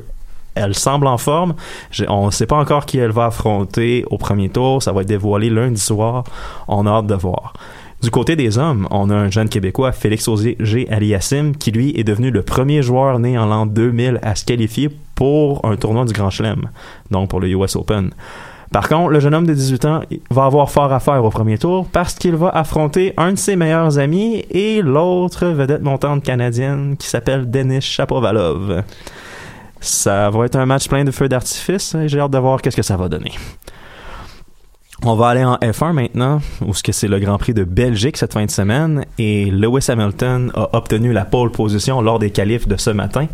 Elle semble en forme. On ne sait pas encore qui elle va affronter au premier tour. Ça va être dévoilé lundi soir. On a hâte de voir. Du côté des hommes, on a un jeune Québécois, Félix Auger Aliassim, qui lui est devenu le premier joueur né en l'an 2000 à se qualifier pour un tournoi du Grand Chelem, donc pour le US Open. Par contre, le jeune homme de 18 ans va avoir fort à faire au premier tour parce qu'il va affronter un de ses meilleurs amis et l'autre vedette montante canadienne qui s'appelle Denis Shapovalov. Ça va être un match plein de feux d'artifice et j'ai hâte de voir qu'est-ce que ça va donner. On va aller en F1 maintenant, où que c'est le Grand Prix de Belgique cette fin de semaine, et Lewis Hamilton a obtenu la pole position lors des qualifs de ce matin,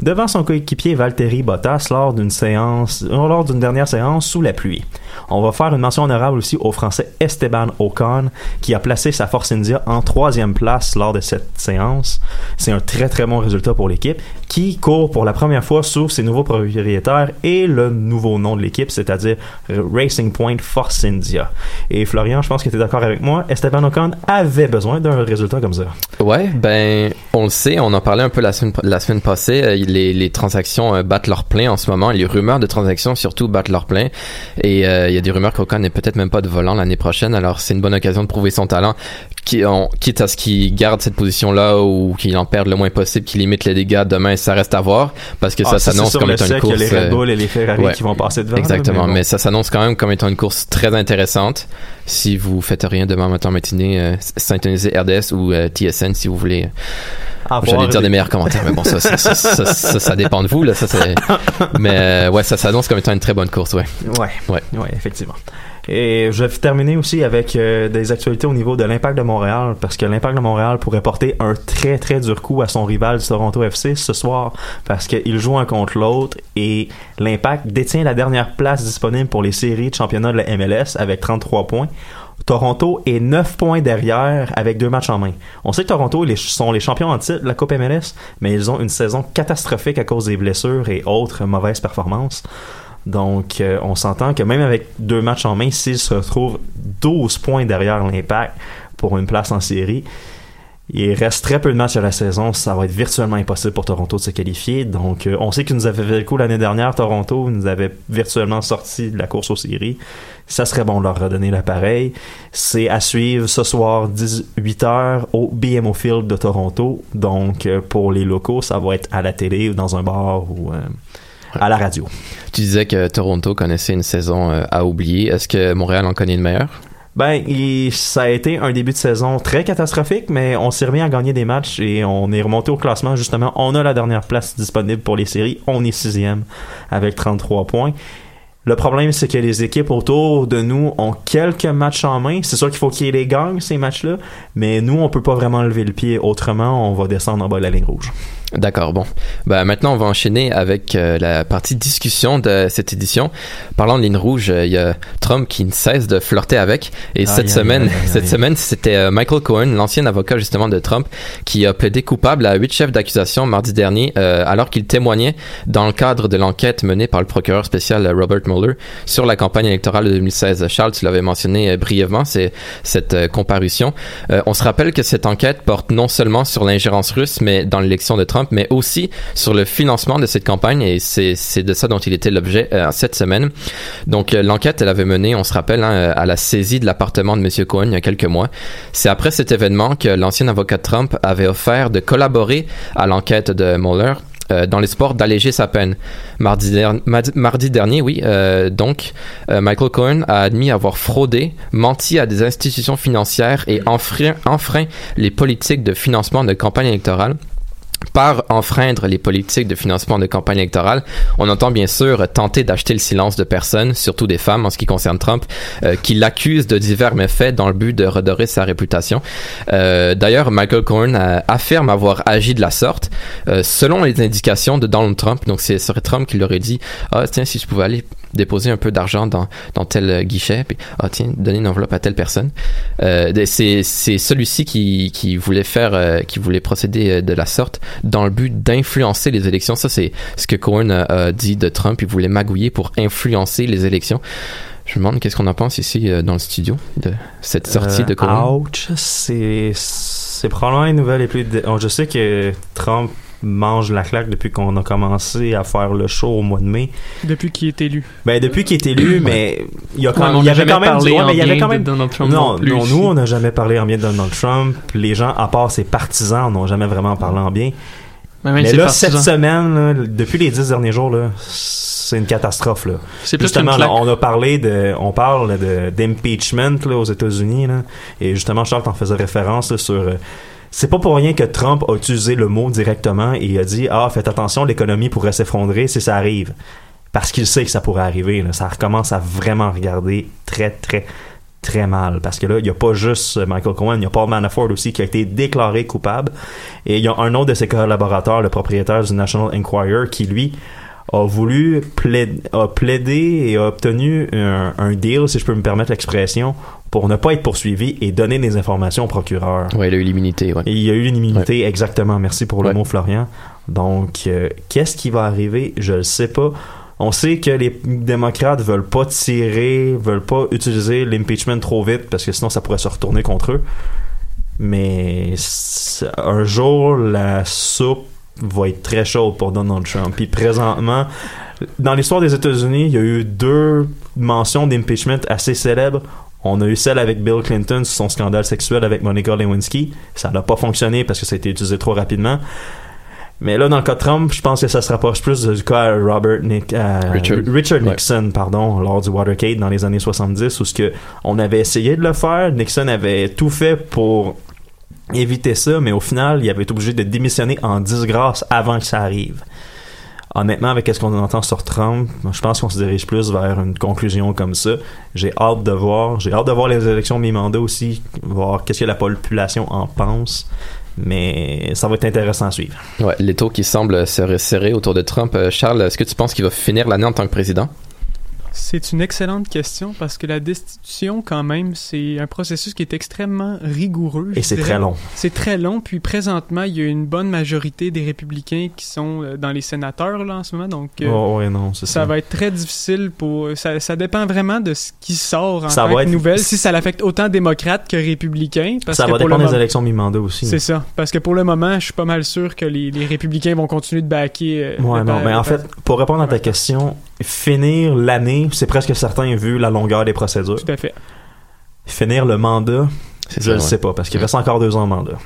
devant son coéquipier Valtteri Bottas lors d'une séance, euh, lors d'une dernière séance sous la pluie. On va faire une mention honorable aussi au Français Esteban Ocon, qui a placé sa Force India en troisième place lors de cette séance. C'est un très très bon résultat pour l'équipe, qui court pour la première fois sous ses nouveaux propriétaires et le nouveau nom de l'équipe, c'est-à-dire Racing Point Force India. Et Florian, je pense que tu es d'accord avec moi, Esteban Ocon avait besoin d'un résultat comme ça. Ouais, ben, on le sait, on en parlait un peu la semaine, la semaine passée. euh, Les, les transactions euh, battent leur plein en ce moment. Les rumeurs de transactions surtout battent leur plein. Et euh, il y a des rumeurs qu'Ocon n'est peut-être même pas de volant l'année prochaine. Alors c'est une bonne occasion de prouver son talent, qui, on, quitte à ce qu'il garde cette position-là ou qu'il en perde le moins possible, qu'il limite les dégâts. Demain, ça reste à voir parce que Ah, ça s'annonce comme étant une course. les Red Bull et les Ferrari ouais. qui vont passer devant, Exactement, mais bon. mais ça s'annonce quand même comme étant une course très intéressante. Si vous faites rien demain matin matinée, euh, synthonisez RDS ou euh, TSN si vous voulez. J'allais dire des- meilleurs commentaires, mais bon, ça, ça, ça, dépend de vous, là. Ça. *laughs* Mais euh, ouais, ça s'annonce comme étant une très bonne course, ouais. Ouais, Ouais. ouais, effectivement. Et je vais terminer aussi avec euh, des actualités au niveau de l'Impact de Montréal, parce que l'Impact de Montréal pourrait porter un très très dur coup à son rival du Toronto FC ce soir, parce qu'ils jouent un contre l'autre et l'Impact détient la dernière place disponible pour les séries de championnat de la MLS avec 33 points. Toronto est 9 points derrière avec deux matchs en main. On sait que Toronto sont les champions en titre de la Coupe MLS, mais ils ont une saison catastrophique à cause des blessures et autres mauvaises performances. Donc, euh, on s'entend que même avec deux matchs en main, s'ils se retrouvent 12 points derrière l'impact pour une place en série, il reste très peu de matchs à la saison. Ça va être virtuellement impossible pour Toronto de se qualifier. Donc, euh, on sait qu'ils nous avaient fait le coup l'année dernière. Toronto nous avait virtuellement sorti de la course aux séries. Ça serait bon de leur redonner l'appareil. C'est à suivre ce soir 18h au BMO Field de Toronto. Donc, euh, pour les locaux, ça va être à la télé ou dans un bar ou à la radio. Tu disais que Toronto connaissait une saison euh, à oublier. Est-ce que Montréal en connaît une meilleure? Ben, il- ça a été un début de saison très catastrophique, mais on s'est remis à gagner des matchs et on est remonté au classement. Justement, on a la dernière place disponible pour les séries. On est sixième avec 33 points. Le problème, c'est que les équipes autour de nous ont quelques matchs en main. C'est sûr qu'il faut qu'ils les gagnent, ces matchs-là, mais nous, on peut pas vraiment lever le pied. Autrement, on va descendre en bas de la ligne rouge. D'accord, bon. Bah, maintenant, on va enchaîner avec euh, la partie discussion de cette édition. Parlant de ligne rouge, euh, il y a Trump qui ne cesse de flirter avec. Et cette semaine, cette semaine, c'était euh, Michael Cohen, l'ancien avocat justement de Trump, qui a plaidé coupable à huit chefs d'accusation mardi dernier, euh, alors qu'il témoignait dans le cadre de l'enquête menée par le procureur spécial Robert Mueller sur la campagne électorale de 2016. Charles, tu l'avais mentionné brièvement, c'est cette comparution. Euh, on se rappelle que cette enquête porte non seulement sur l'ingérence russe, mais dans l'élection de Trump, mais aussi sur le financement de cette campagne, et c'est de ça dont il était l'objet euh, cette semaine. Donc euh, l'enquête, elle avait mené, on se rappelle, hein, à la saisie de l'appartement de Monsieur Cohen il y a quelques mois. C'est après cet événement que l'ancien avocat Trump avait offert de collaborer à l'enquête de Mueller euh, dans l'espoir d'alléger sa peine. Mardi, der- mardi- mardi dernier, oui, donc, Michael Cohen a admis avoir fraudé, menti à des institutions financières et enfreint les politiques de financement de campagne électorale. Par enfreindre les politiques de financement de campagne électorale, on entend bien sûr tenter d'acheter le silence de personnes, surtout des femmes en ce qui concerne Trump, euh, qui l'accusent de divers méfaits dans le but de redorer sa réputation. Euh, D'ailleurs, Michael Cohen euh, affirme avoir agi de la sorte, euh, selon les indications de Donald Trump. Donc, c'est Trump qui leur aurait dit Ah, tiens, si je pouvais aller déposer un peu d'argent dans, dans tel guichet, puis ah, tiens, donner une enveloppe à telle personne. Euh, c'est celui-ci qui, qui voulait faire, euh, qui voulait procéder de la sorte dans le but d'influencer les élections. Ça, c'est ce que Cohen a, a dit de Trump. Il voulait magouiller pour influencer les élections. Je me demande qu'est-ce qu'on en pense ici euh, dans le studio de cette sortie Euh, de Cohen. Ouch, c'est probablement une nouvelle les plus. Je sais que Trump mange la claque depuis qu'on a commencé à faire le show au mois de mai. Depuis qu'il est élu. Ben depuis qu'il est élu, mais il y a Ouais, quand, il y n'a avait jamais quand même parlé ouais, en mais il y avait bien quand de même Donald Trump non, non plus non, ici. nous on n'a jamais parlé en bien de Donald Trump. Les gens à part ses partisans n'ont jamais vraiment parlé en bien. Mais même mais ses là partisans. cette semaine, là, depuis les dix derniers jours là, c'est une catastrophe là. C'est justement là, on a parlé de on parle de d'impeachment là, aux États-Unis là, et justement Charles t'en faisait référence là, sur euh, c'est pas pour rien que Trump a utilisé le mot directement et a dit ah faites attention l'économie pourrait s'effondrer si ça arrive. Parce qu'il sait que ça pourrait arriver ça recommence à vraiment regarder très très très mal. Parce que là il y a pas juste Michael Cohen il y a Paul Manafort aussi qui a été déclaré coupable. Et il y a un autre de ses collaborateurs le propriétaire du National Enquirer qui lui a voulu plaider, et a obtenu un deal, si je peux me permettre l'expression, pour ne pas être poursuivi et donner des informations au procureur. Ouais, il a eu l'immunité. Ouais. Et il y a eu l'immunité, exactement. Merci pour le Ouais. mot, Florian. Donc, euh, qu'est-ce qui va arriver? Je le sais pas. On sait que les démocrates veulent pas tirer, veulent pas utiliser l'impeachment trop vite parce que sinon ça pourrait se retourner contre eux. Mais un jour, la soupe va être très chaude pour Donald Trump. Puis présentement, dans l'histoire des États-Unis, il y a eu deux mentions d'impeachment assez célèbres. On a eu celle avec Bill Clinton sur son scandale sexuel avec Monica Lewinsky. Ça n'a pas fonctionné parce que ça a été utilisé trop rapidement. Mais là, dans le cas de Trump, je pense que ça se rapproche plus du cas à Robert Nick, à Richard. Richard Ouais. Nixon, pardon, lors du Watergate dans les années 70, où ce que on avait essayé de le faire. Nixon avait tout fait pour éviter ça, mais au final, il avait été obligé de démissionner en disgrâce avant que ça arrive. Honnêtement, avec ce qu'on entend sur Trump, je pense qu'on se dirige plus vers une conclusion comme ça. J'ai hâte de voir. J'ai hâte de voir les élections mi-mandat aussi, voir qu'est-ce que la population en pense. Mais ça va être intéressant à suivre. Ouais, l'étau qui semble se resserrer autour de Trump. Euh, Charles, est-ce que tu penses qu'il va finir l'année en tant que président? C'est une excellente question parce que la destitution, quand même, c'est un processus qui est extrêmement rigoureux. Et c'est très long. C'est très long. Puis présentement, il y a une bonne majorité des républicains qui sont euh, dans les sénateurs là, en ce moment. Donc, euh, Oh, ouais, non, c'est ça ça. va être très difficile pour. Ça, ça dépend vraiment de ce qui sort en Ça tant va que être- nouvelle, si ça l'affecte autant démocrates que républicains. Parce ça que va dépendre des élections mi-mandat aussi. C'est ça. Parce que pour le moment, je suis pas mal sûr que les, les républicains vont continuer de backer. euh, Ouais, non, mais en fait, pour répondre à ta question, finir l'année, c'est presque certain vu la longueur des procédures. Tout à fait. Finir le mandat, je ouais. sais pas, parce qu'il reste encore deux ans de mandat.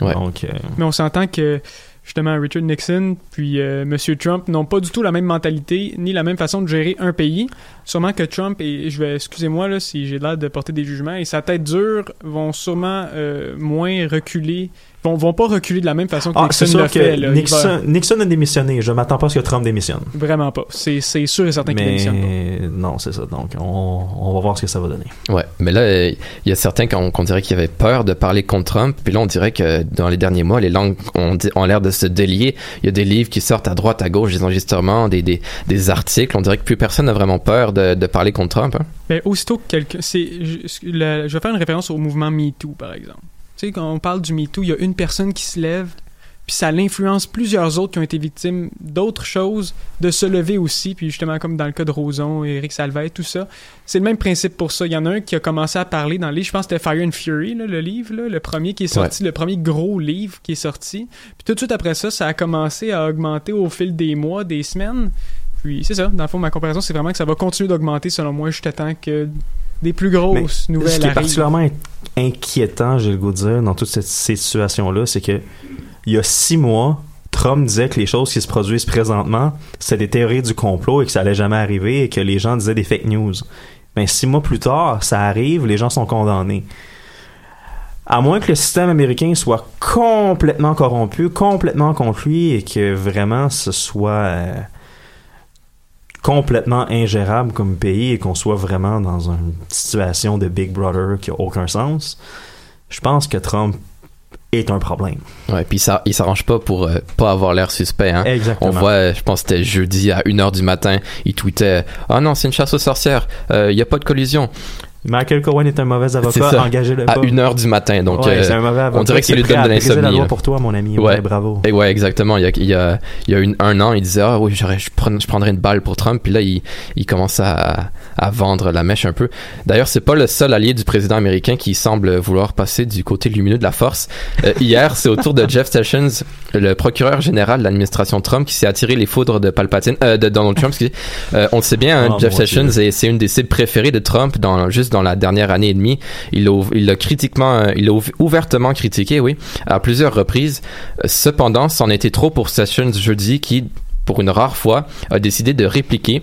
Ouais. Donc, euh, Mais on s'entend que justement Richard Nixon puis euh, Monsieur Trump n'ont pas du tout la même mentalité ni la même façon de gérer un pays. Sûrement que Trump et je vais excusez-moi là si j'ai l'air de porter des jugements et sa tête dure vont sûrement euh, moins reculer vont, vont pas reculer de la même façon que Ah, Nixon sûr l'a fait. là. Nixon, va- Nixon a démissionné. Je m'attends pas à ce que Trump démissionne. Vraiment pas. C'est c'est sûr et certain qu'il démissionne pas. Mais non, c'est ça. Donc, on, on va voir ce que ça va donner. Ouais, mais là, euh, il y a certains qu'on qu'on dirait qu'ils avaient peur de parler contre Trump, puis là, on dirait que dans les derniers mois, les langues ont, l'air de se délier. Il y a des livres qui sortent à droite, à gauche, des enregistrements, des, des, des articles. On dirait que plus personne n'a vraiment peur de, de parler contre Trump. hein. Mais aussitôt que quelqu'un. c'est Je, le- je vais faire une référence au mouvement MeToo, par exemple. Tu sais, quand on parle du MeToo, il y a une personne qui se lève, puis ça l'influence plusieurs autres qui ont été victimes d'autres choses, de se lever aussi, puis justement, comme dans le cas de Roson, Eric Salvay, tout ça. C'est le même principe pour ça. Il y en a un qui a commencé à parler dans le livre, je pense que c'était Fire and Fury, là, le livre, là, le premier qui est sorti, le premier gros livre qui est sorti. Puis tout de suite après ça, ça a commencé à augmenter au fil des mois, des semaines. Puis c'est ça, dans le fond, ma comparaison, c'est vraiment que ça va continuer d'augmenter selon moi jusqu'à temps que des plus grosses Mais nouvelles Ce qui est particulièrement in- inquiétant, j'ai le goût de dire, dans toutes cette- ces situations-là, c'est que il y a six mois, Trump disait que les choses qui se produisent présentement, c'est des théories du complot et que ça allait jamais arriver et que les gens disaient des fake news. Mais six mois plus tard, ça arrive, les gens sont condamnés. À moins que le système américain soit complètement corrompu, complètement contre lui et que vraiment ce soit euh, complètement ingérable comme pays et qu'on soit vraiment dans une situation de Big Brother qui a aucun sens, je pense que Trump est un problème. Ouais, puis ça, il s'arrange pas pour euh, pas avoir l'air suspect. Hein. Exactement. On voit, euh, je pense que c'était jeudi à 1h du matin, il tweetait « Ah non, c'est une chasse aux sorcières, il y a pas de collision. » Michael Cohen est un mauvais C'est avocat, ça. engagez-le À pas. 1h du matin, donc Ouais, euh, c'est un mauvais avocat on dirait que ça qui est lui donne de la l'insomnie. pour toi, mon ami. Ouais, bravo. Et ouais, exactement. Il y a, il y a, il y a une, un an, il disait ah oui, je, prends- je prendrais une balle pour Trump. Puis là, il, il commence à, à vendre la mèche un peu. D'ailleurs, c'est pas le seul allié du président américain qui semble vouloir passer du côté lumineux de la force. Euh, hier, c'est au tour de Jeff Sessions, le procureur général de l'administration Trump, qui s'est attiré les foudres de Palpatine, euh, de Donald Trump. on le sait bien, hein, Oh, Jeff Sessions, c'est une des cibles préférées de Trump dans juste dans la dernière année et demie. Il l'a critiquement, euh, il l'a ouv- ouvertement critiqué, oui, à plusieurs reprises. Euh, Cependant, c'en était trop pour Sessions jeudi, qui, pour une rare fois, a décidé de répliquer.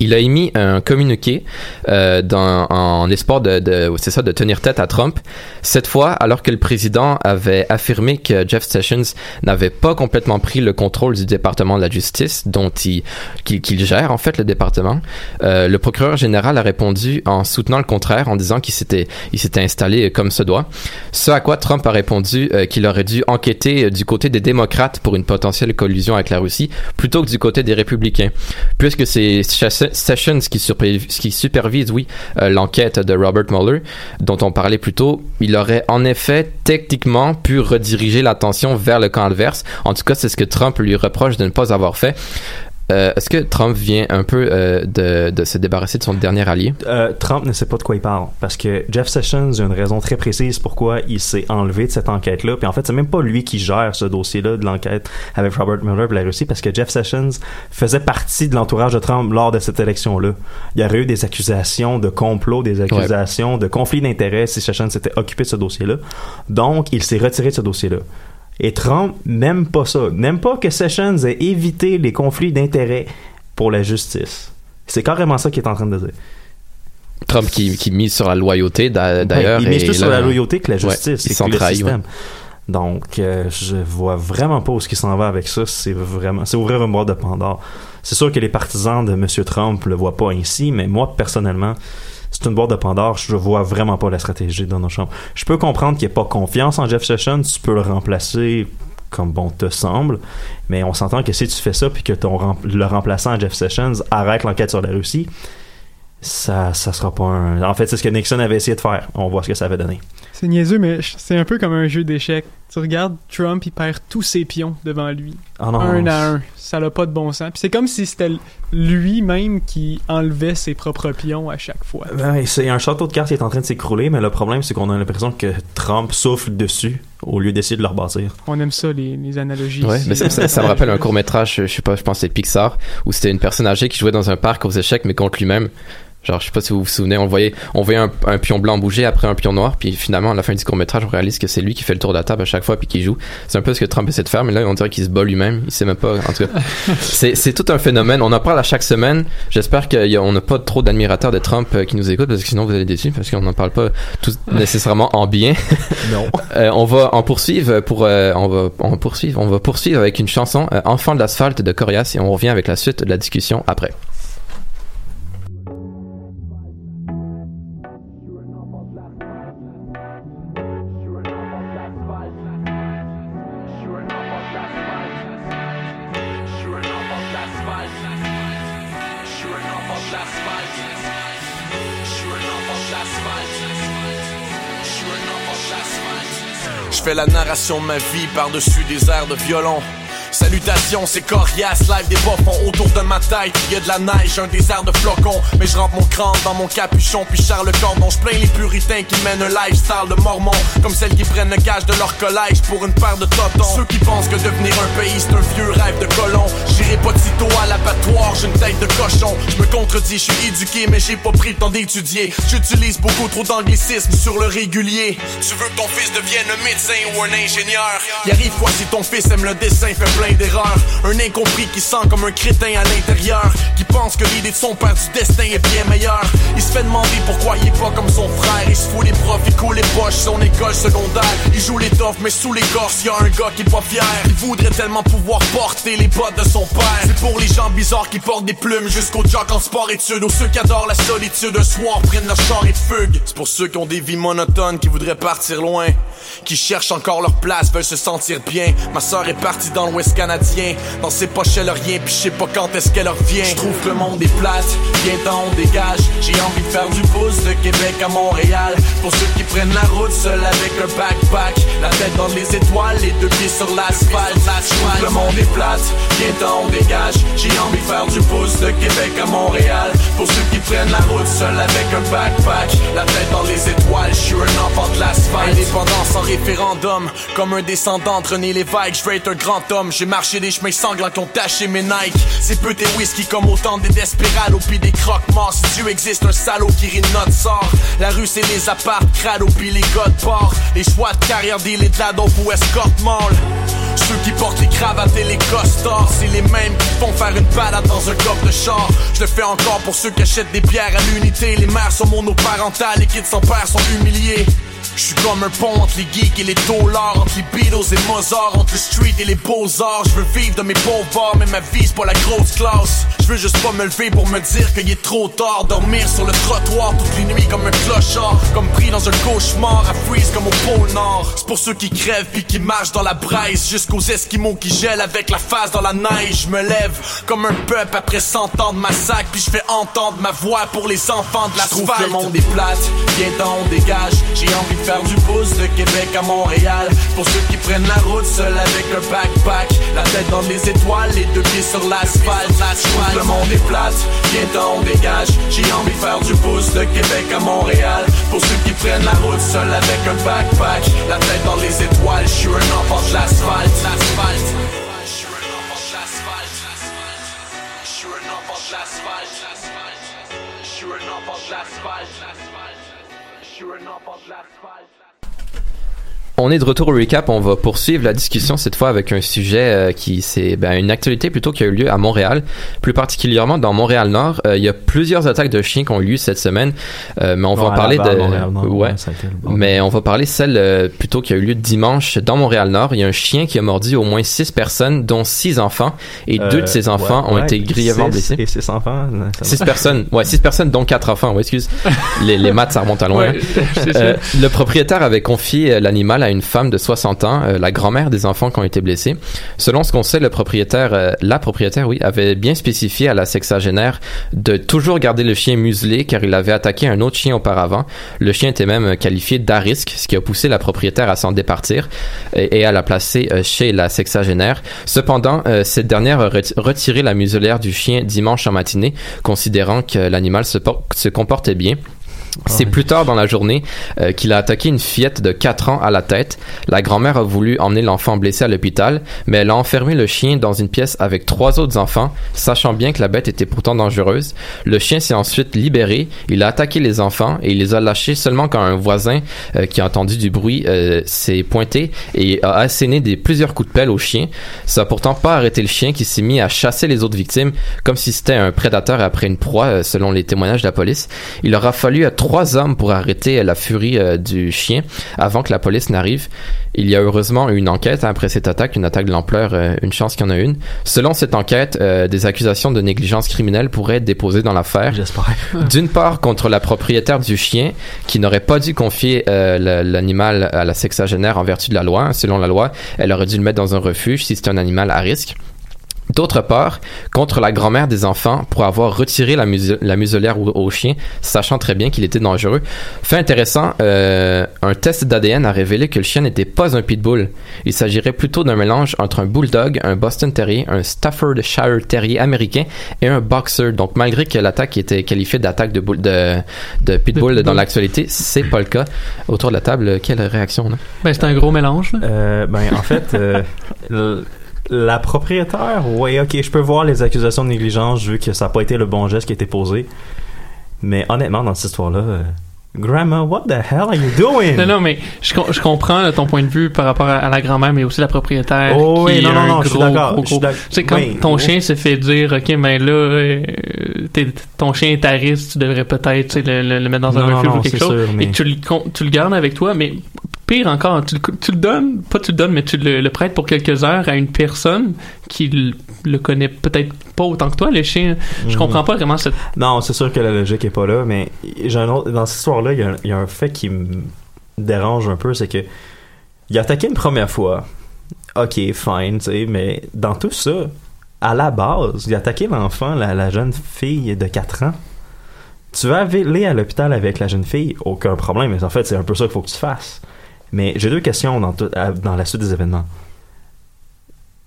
Il a émis un communiqué euh, dans, en espoir de, c'est ça de tenir tête à Trump. Cette fois, alors que le président avait affirmé que Jeff Sessions n'avait pas complètement pris le contrôle du département de la justice, dont il qu'il gère en fait le département, euh, le procureur général a répondu en soutenant le contraire, en disant qu'il s'était il s'était installé comme se doit. Ce à quoi Trump a répondu euh, qu'il aurait dû enquêter du côté des démocrates pour une potentielle collusion avec la Russie, plutôt que du côté des républicains, puisque c'est Chas- Sessions qui, supervise, oui, euh, l'enquête de Robert Mueller, dont on parlait plus tôt. Il aurait en effet techniquement pu rediriger l'attention vers le camp adverse. En tout cas, c'est ce que Trump lui reproche de ne pas avoir fait. Euh, Est-ce que Trump vient un peu euh, de, de se débarrasser de son dernier allié? Euh, Trump ne sait pas de quoi il parle parce que Jeff Sessions a une raison très précise pourquoi il s'est enlevé de cette enquête-là. Puis en fait, c'est même pas lui qui gère ce dossier-là de l'enquête avec Robert Mueller et la Russie parce que Jeff Sessions faisait partie de l'entourage de Trump lors de cette élection-là. Il y aurait eu des accusations de complot, des accusations de conflit d'intérêts si Sessions s'était occupé de ce dossier-là. Donc, il s'est retiré de ce dossier-là. Et Trump n'aime pas ça. N'aime pas que Sessions ait évité les conflits d'intérêts pour la justice. C'est carrément ça qu'il est en train de dire. Trump qui, qui mise sur la loyauté d'a- d'ailleurs. Ouais, il mise plus sur la loyauté que la Ouais, justice il et s'en que le trahit, système. ouais. Donc, euh, je vois vraiment pas où ce qui s'en va avec ça. C'est vraiment, c'est ouvrir une boîte de Pandore. C'est sûr que les partisans de M. Trump le voient pas ainsi, mais moi, personnellement, c'est une boîte de Pandore. Je vois vraiment pas la stratégie de Donald Trump. Je peux comprendre qu'il n'y ait pas confiance en Jeff Sessions. Tu peux le remplacer comme bon te semble, mais on s'entend que si tu fais ça puis que ton le remplaçant Jeff Sessions arrête l'enquête sur la Russie, ça, ça sera pas un. En fait, c'est ce que Nixon avait essayé de faire. On voit ce que ça avait donné. C'est niaiseux, mais c'est un peu comme un jeu d'échecs. Tu regardes Trump, il perd tous ses pions devant lui. Ah non. un à un. Ça n'a pas de bon sens. Puis c'est comme si c'était lui-même qui enlevait ses propres pions à chaque fois. Ouais, c'est un château de cartes qui est en train de s'écrouler, mais le problème, c'est qu'on a l'impression que Trump souffle dessus au lieu d'essayer de le rebâtir. On aime ça, les, les analogies. Ouais, ici. mais ça, ça- ça me rappelle un court métrage, je sais pas, je pense que c'est Pixar, où c'était une personne âgée qui jouait dans un parc aux échecs, mais contre lui-même. Genre, je sais pas si vous vous souvenez, on voyait, on voyait un, un pion blanc bouger après un pion noir, puis finalement, à la fin du court-métrage, on réalise que c'est lui qui fait le tour de la table à chaque fois puis qui joue. C'est un peu ce que Trump essaie de faire, mais là, on dirait qu'il se bat lui-même. Il sait même pas, en tout cas. *laughs* c'est, tout un phénomène. On en parle à chaque semaine. J'espère qu'on n'a pas trop d'admirateurs de Trump euh, qui nous écoutent, parce que sinon vous allez déçus, parce qu'on n'en parle pas tout nécessairement en bien. *laughs* Non. *laughs* Euh, on va en poursuivre pour, euh, on va, on va poursuivre, on va poursuivre avec une chanson, euh, Enfant de l'asphalte de Corias, et on revient avec la suite de la discussion après. Je fais la narration de ma vie par-dessus des airs de violon. Salutations, c'est coriace, live des bas-fonds autour de ma tête. Y a de la neige, un désert de flocons. Mais je rentre mon crâne dans mon capuchon, puis charle le cordon. Je plains les puritains qui mènent un lifestyle de mormons. Comme celles qui prennent le gage de leur collège pour une paire de totons. Ceux qui pensent que devenir un pays c'est un vieux rêve de colon. J'irai pas sitôt à l'abattoir, j'ai une tête de cochon. Je me contredis, je suis éduqué, mais j'ai pas pris le temps d'étudier. J'utilise beaucoup trop d'anglicisme sur le régulier. Tu veux que ton fils devienne un médecin ou un ingénieur? Y arrive quoi si ton fils aime le dessin, fait plein Un incompris qui sent comme un crétin à l'intérieur. Qui pense que l'idée de son père du destin est bien meilleure. Il se fait demander pourquoi il est pas comme son frère. Il se fout les profs, il coule les poches, son école secondaire. Il joue les toffs, mais sous l'écorce, y a un gars qui est pas fier. Il voudrait tellement pouvoir porter les bottes de son père. C'est pour les gens bizarres qui portent des plumes jusqu'aux jocks en sport études. Ou ceux qui adorent la solitude, un soir prennent leur char et fugue. C'est pour ceux qui ont des vies monotones, qui voudraient partir loin. Qui cherchent encore leur place, veulent se sentir bien. Ma soeur est partie dans l'Ouest canadien. Dans ses poches, elle a rien, puis je sais pas quand est-ce qu'elle revient. Trouve que le monde est plate, bien temps on dégage. J'ai envie de faire du pouce de Québec à Montréal. Pour ceux qui prennent la route seul avec un backpack. La tête dans les étoiles, les deux pieds sur l'asphalte. Je trouve que le monde est plate, bien temps on dégage. J'ai envie de faire du pouce de Québec à Montréal. Pour ceux qui prennent la route seul avec un backpack. La tête dans les étoiles, je suis un enfant de l'asphalte. Indépendance en référendum, comme un descendant de René Lévesque, je veux être un grand homme. J'ai marché des chemins sanglants qui ont taché mes Nike. C'est peu tes whisky comme autant des desperados puis des croque-morts. Si Dieu existe, un salaud qui rit notre sort. La rue, c'est les apparts, crado puis les gars. Les choix de carrière, et de la ou escorte mall. Ceux qui portent les cravates et les costards, c'est les mêmes qui font faire une balade dans un coffre de char. Je le fais encore pour ceux qui achètent des bières à l'unité. Les mères sont monoparentales, les kids sans père sont humiliés. Je suis comme un pont entre les geeks et les taulards, entre les Beatles et Mozart, entre le street et les beaux-arts. Je veux vivre de mes pauvres mais ma vie c'est pas la grosse classe. Je veux juste pas me lever pour me dire qu'il est trop tard. Dormir sur le trottoir toutes les nuits comme un clochard, comme pris dans un cauchemar, à freeze comme au pôle Nord. C'est pour ceux qui crèvent puis qui marchent dans la braise, jusqu'aux Esquimaux qui gèlent avec la face dans la neige. Je me lève comme un peuple après 100 ans de massacre, puis je fais entendre ma voix pour les enfants de la trouve le monde est plate, temps on dégage. J'ai envie de faire du pouce de Québec à Montréal. Pour ceux qui prennent la route seul avec un backpack, la tête dans les étoiles, les deux pieds sur l'asphalte. Le monde est plate, temps on dégage. J'ai envie de faire du pouce de Québec à Montréal. Pour ceux qui prennent la route seul avec un backpack, la tête dans les étoiles, je suis un enfant de. L'asphalte. Je suis un enfant de l'asphalte. On est de retour au recap. On va poursuivre la discussion cette fois avec un sujet euh, qui c'est ben, une actualité plutôt qui a eu lieu à Montréal, plus particulièrement dans Montréal Nord. Euh, il y a plusieurs attaques de chiens qui ont eu lieu cette semaine, euh, mais on va en parler de Nord, ouais. Mais on va parler celle euh, plutôt qui a eu lieu dimanche dans Montréal Nord. Il y a un chien qui a mordu au moins six personnes, dont six enfants, et deux de ces enfants ouais, ont ouais, été grièvement six blessés. Et six enfants. Six personnes, ouais, six personnes, dont quatre enfants. Excuse. Les, les maths, ça remonte à loin. *laughs* Ça. le propriétaire avait confié l'animal à une femme de 60 ans, euh, la grand-mère des enfants qui ont été blessés. Selon ce qu'on sait, euh, la propriétaire, oui, avait bien spécifié à la sexagénaire de toujours garder le chien muselé car il avait attaqué un autre chien auparavant. Le chien était même euh, qualifié d'à risque, ce qui a poussé la propriétaire à s'en départir et, à la placer chez la sexagénaire. Cependant, cette dernière a reti- retiré la muselière du chien dimanche en matinée, considérant que l'animal se comportait bien. C'est plus tard dans la journée euh, qu'il a attaqué une fillette de 4 ans à la tête. La grand-mère a voulu emmener l'enfant blessé à l'hôpital, mais elle a enfermé le chien dans une pièce avec trois autres enfants, sachant bien que la bête était pourtant dangereuse. Le chien s'est ensuite libéré, il a attaqué les enfants et il les a lâchés seulement quand un voisin euh, qui a entendu du bruit euh, s'est pointé et a asséné des plusieurs coups de pelle au chien. Ça a pourtant pas arrêté le chien qui s'est mis à chasser les autres victimes comme si c'était un prédateur après une proie, selon les témoignages de la police. Il aura fallu à trois hommes pour arrêter euh, la furie euh, du chien avant que la police n'arrive. Il y a heureusement eu une enquête après cette attaque, une attaque de l'ampleur, euh, une chance qu'il y en a une. Selon cette enquête, des accusations de négligence criminelle pourraient être déposées dans l'affaire. *laughs* D'une part contre la propriétaire du chien qui n'aurait pas dû confier l'animal à la sexagénaire en vertu de la loi. Selon la loi, elle aurait dû le mettre dans un refuge si c'est un animal à risque. D'autre part, contre la grand-mère des enfants pour avoir retiré la, muse- la muselière au, au chien, sachant très bien qu'il était dangereux. Fait intéressant, euh, un test d'ADN a révélé que le chien n'était pas un pitbull. Il s'agirait plutôt d'un mélange entre un bulldog, un Boston Terrier, un Staffordshire Terrier américain et un boxer. Donc malgré que l'attaque était qualifiée d'attaque de, bull- de, de pitbull dans l'actualité, c'est pas le cas. Autour de la table, quelle réaction là? Ben, c'est un gros mélange. là. Euh, ben, en fait, euh, *laughs* la propriétaire, oui, ok, je peux voir les accusations de négligence vu que ça n'a pas été le bon geste qui a été posé. Mais honnêtement, dans cette histoire-là, euh, Grandma, what the hell are you doing? Non, non, mais je, com- je comprends là, ton point de vue par rapport à, à la grand-mère, mais aussi la propriétaire. Oh qui oui, non, non, non, je suis d'accord, Tu sais, quand oui, ton oui. chien se fait dire, OK, ben là, euh, ton chien est à risque, tu devrais peut-être le, le- le mettre dans un refuge ou quelque chose. sûr, mais- Et tu le, tu le gardes avec toi, mais pire encore, tu le, tu le donnes, pas tu le donnes, mais tu le, le prêtes pour quelques heures à une personne qui le, le connaît peut-être pas autant que toi, le chien. Je Mhm. comprends pas vraiment cette. Non, c'est sûr que la logique est pas là, mais j'ai un autre, dans cette histoire-là, il y, a un- il y a un fait qui me dérange un peu, c'est que il a attaqué une première fois. Ok, fine, tu sais, mais dans tout ça, à la base, il a attaqué l'enfant, la, la jeune fille de 4 ans. Tu vas aller à l'hôpital avec la jeune fille, aucun problème, mais en fait, c'est un peu ça qu'il faut que tu fasses. Mais j'ai deux questions dans, tout- à- dans la suite des événements.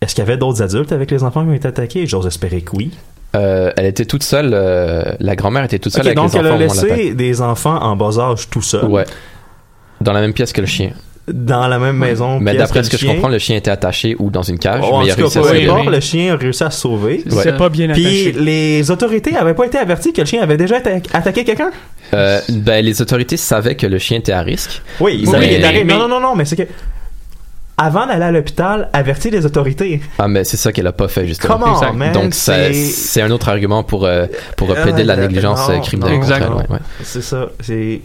Est-ce qu'il y avait d'autres adultes avec les enfants qui ont été attaqués? J'ose espérer que oui. Euh, elle était toute seule, euh, la grand-mère était toute seule avec donc les elle enfants a moment de l'attaque. laissé des enfants en bas âge tout seul. Ouais. Dans la même pièce que le chien. Dans la même maison. Mais d'après ce que je comprends, le chien était attaché ou dans une cage, Oh, en mais il a tout cas, réussi à se le chien a réussi à se sauver. C'est Ouais. pas bien Puis attaché. les autorités avaient pas été averties que le chien avait déjà atta- attaqué quelqu'un? Euh, ben, les autorités savaient que le chien était à risque. Oui, ils savaient qu'il était arrêté. Non, non, non, non, mais c'est que. Avant d'aller à l'hôpital, avertir les autorités. Ah, mais c'est ça qu'elle a pas fait, justement. Exact. man, Donc, c'est- c'est un autre argument pour, euh, pour plaider de la négligence non, euh, criminelle. non, ouais, ouais. C'est ça. C'est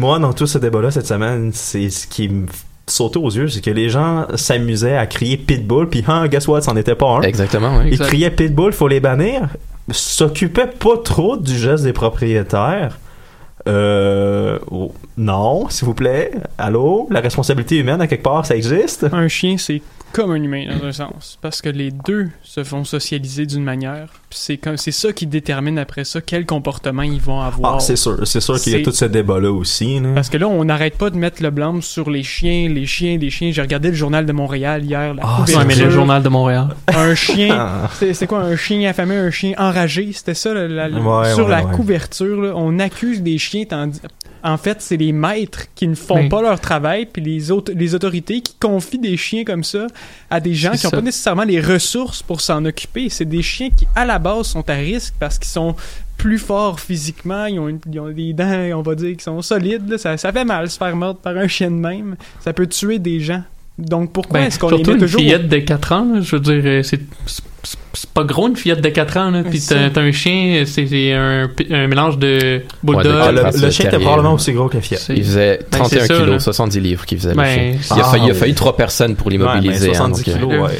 moi dans tout ce débat-là cette semaine, c'est ce qui me sautait aux yeux, c'est que les gens s'amusaient à crier pitbull, puis hein, guess what, c'en était pas un. Exactement, oui. Ils criaient pitbull, faut les bannir. S'occupaient pas trop du geste des propriétaires. Euh, oh, non, s'il vous plaît. Allô, la responsabilité humaine à quelque part, ça existe? Un chien, c'est comme un humain dans un sens, parce que les deux se font socialiser d'une manière. C'est comme c'est ça qui détermine après ça quel comportement ils vont avoir. Ah, c'est sûr, c'est sûr qu'il y a C'est- tout ce débat-là aussi. là. Parce que là, on n'arrête pas de mettre le blâme sur les chiens, les chiens, les chiens. J'ai regardé le journal de Montréal hier. La Ah, mais le journal de Montréal? Un chien, Ah. c'est c'est quoi un chien affamé, un chien enragé? C'était ça, la- la- Ouais, sur ouais, la ouais. couverture. là, on accuse des chiens. tandis- En fait, c'est les maîtres qui ne font Mais- pas leur travail, puis les, autres, les autorités qui confient des chiens comme ça à des gens qui n'ont pas nécessairement les ressources pour s'en occuper. C'est des chiens qui, à la base, sont à risque parce qu'ils sont plus forts physiquement, ils ont, une- ils ont des dents, on va dire, qui sont solides. là. Ça, ça fait mal se faire mordre par un chien de même. Ça peut tuer des gens. Donc pourquoi Ben, est-ce qu'on les surtout met une toujours... fillette de 4 ans, là, je veux dire, euh, c'est c'est- pas gros une fillette de 4 ans, là, puis c'est t'as un chien, c'est un, mélange de bulldog. Ouais, de Ah, le, le chien était probablement aussi gros que la fiette. C'est- Il faisait Ben, 31 c'est ça, kilos, là. 70 livres qu'il faisait Ben, le chien. c'est- Il a, fallu, il a Ah, fallu oui. trois personnes pour Ouais, l'immobiliser. hein, 70 donc, euh, kilos,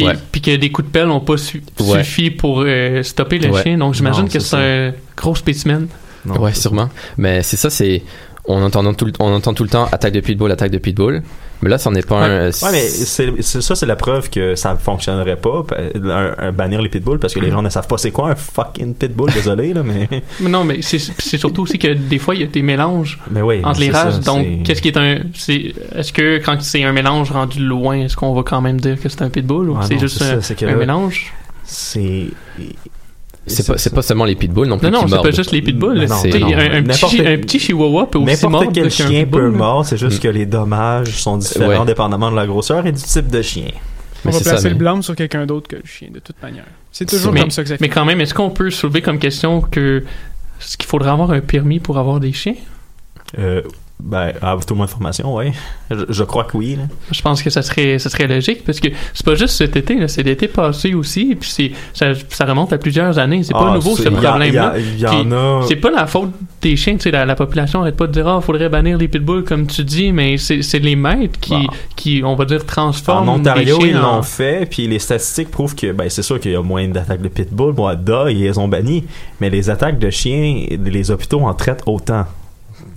ouais. Puis, que des coups de pelle n'ont pas su- Ouais. suffi pour euh, stopper le Ouais. chien. Donc j'imagine que c'est un gros spécimen. Non, ouais, sûrement. Mais c'est ça, c'est. On entend, tout le, on entend tout le temps attaque de pitbull, attaque de pitbull. Mais là, c'en est pas un. Ouais, mais c'est, c'est- ça, c'est la preuve que ça fonctionnerait pas, un- un- bannir les pitbulls, parce que les gens ne savent pas c'est quoi un fucking pitbull, désolé, là, mais. *laughs* Mais non, mais c'est c'est surtout aussi que des fois, il y a des mélanges Mais oui. entre les ça, races. donc, c'est- qu'est-ce qui est un. c'est- Est-ce que quand c'est un mélange rendu loin, est-ce qu'on va quand même dire que c'est un pitbull ou Ah c'est non, juste c'est un, ça, c'est que un là- mélange? c'est C'est pas, c'est pas seulement les pitbulls non plus Non, non, c'est pas juste les pitbulls. Non, non, un, un petit, un petit chihuahua peut aussi mordre N'importe quel chien peut mordre, c'est juste Mm. que les dommages sont différents Ouais. dépendamment de la grosseur et du type de chien. On va placer le blâme sur quelqu'un d'autre que le chien, de toute manière. C'est toujours mais, comme ça que ça Mais finit. quand même, est-ce qu'on peut soulever comme question que est-ce qu'il faudrait avoir un permis pour avoir des chiens? Euh, ben, à toute mon information, oui. Je, je crois que oui. là. Je pense que ça serait, ça serait logique parce que c'est pas juste cet été, c'est l'été passé aussi, puis c'est, ça, ça remonte à plusieurs années. C'est pas Ah, nouveau c'est- ce problème-là. a- C'est pas la faute des chiens, tu sais, la, la population arrête pas de dire, ah, faudrait bannir les pitbulls comme tu dis, mais c'est, les maîtres qui, qui, on va dire, transforment En Ontario, ils en- l'ont fait, puis les statistiques prouvent que, ben, c'est sûr qu'il y a moins d'attaques de pitbull. Moi, da, ils les ont bannis. Mais les attaques de chiens, les hôpitaux en traitent autant.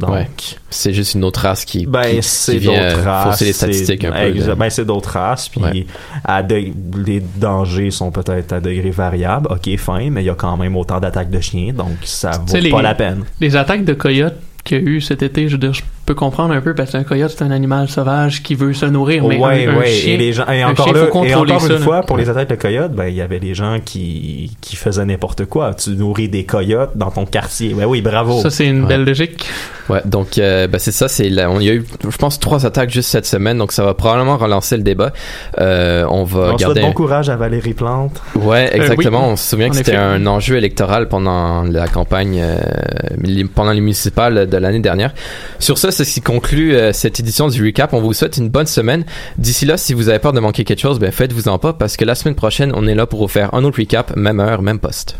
Donc, Ouais. C'est juste une autre race qui, Ben, qui, c'est qui vient d'autres races. fausser les statistiques un peu. De- Ben, c'est d'autres races. Puis, Ouais. à de- les dangers sont peut-être à degré variable. Ok, fin, mais il y a quand même autant d'attaques de chiens, donc ça vaut pas les- la peine. Les attaques de coyotes qu'il y a eu cet été, je veux dire, je peux comprendre un peu parce qu'un coyote, c'est un animal sauvage qui veut se nourrir, mais ouais, un, un ouais. chien, et les gens, et encore chien, là, faut et encore ça, une là. fois, pour les attaques de coyotes, ben, il y avait des gens qui, qui faisaient n'importe quoi. Tu nourris des coyotes dans ton quartier. Ben oui, bravo. Ça, c'est une Ouais. belle logique. Ouais, donc euh, ben, c'est ça. C'est la- on y a eu, je pense, trois attaques juste cette semaine, donc ça va probablement relancer le débat. Euh, on va On souhaite garder. bon courage à Valérie Plante. Ouais, exactement. oui. On se souvient que c'était un enjeu électoral pendant la campagne, euh, pendant les municipales de l'année dernière. Sur ça, c'est ce qui conclut euh, cette édition du recap. On vous souhaite une bonne semaine. D'ici là, si vous avez peur de manquer quelque chose, ben faites-vous en pas parce que la semaine prochaine, on est là pour vous faire un autre recap, même heure, même poste.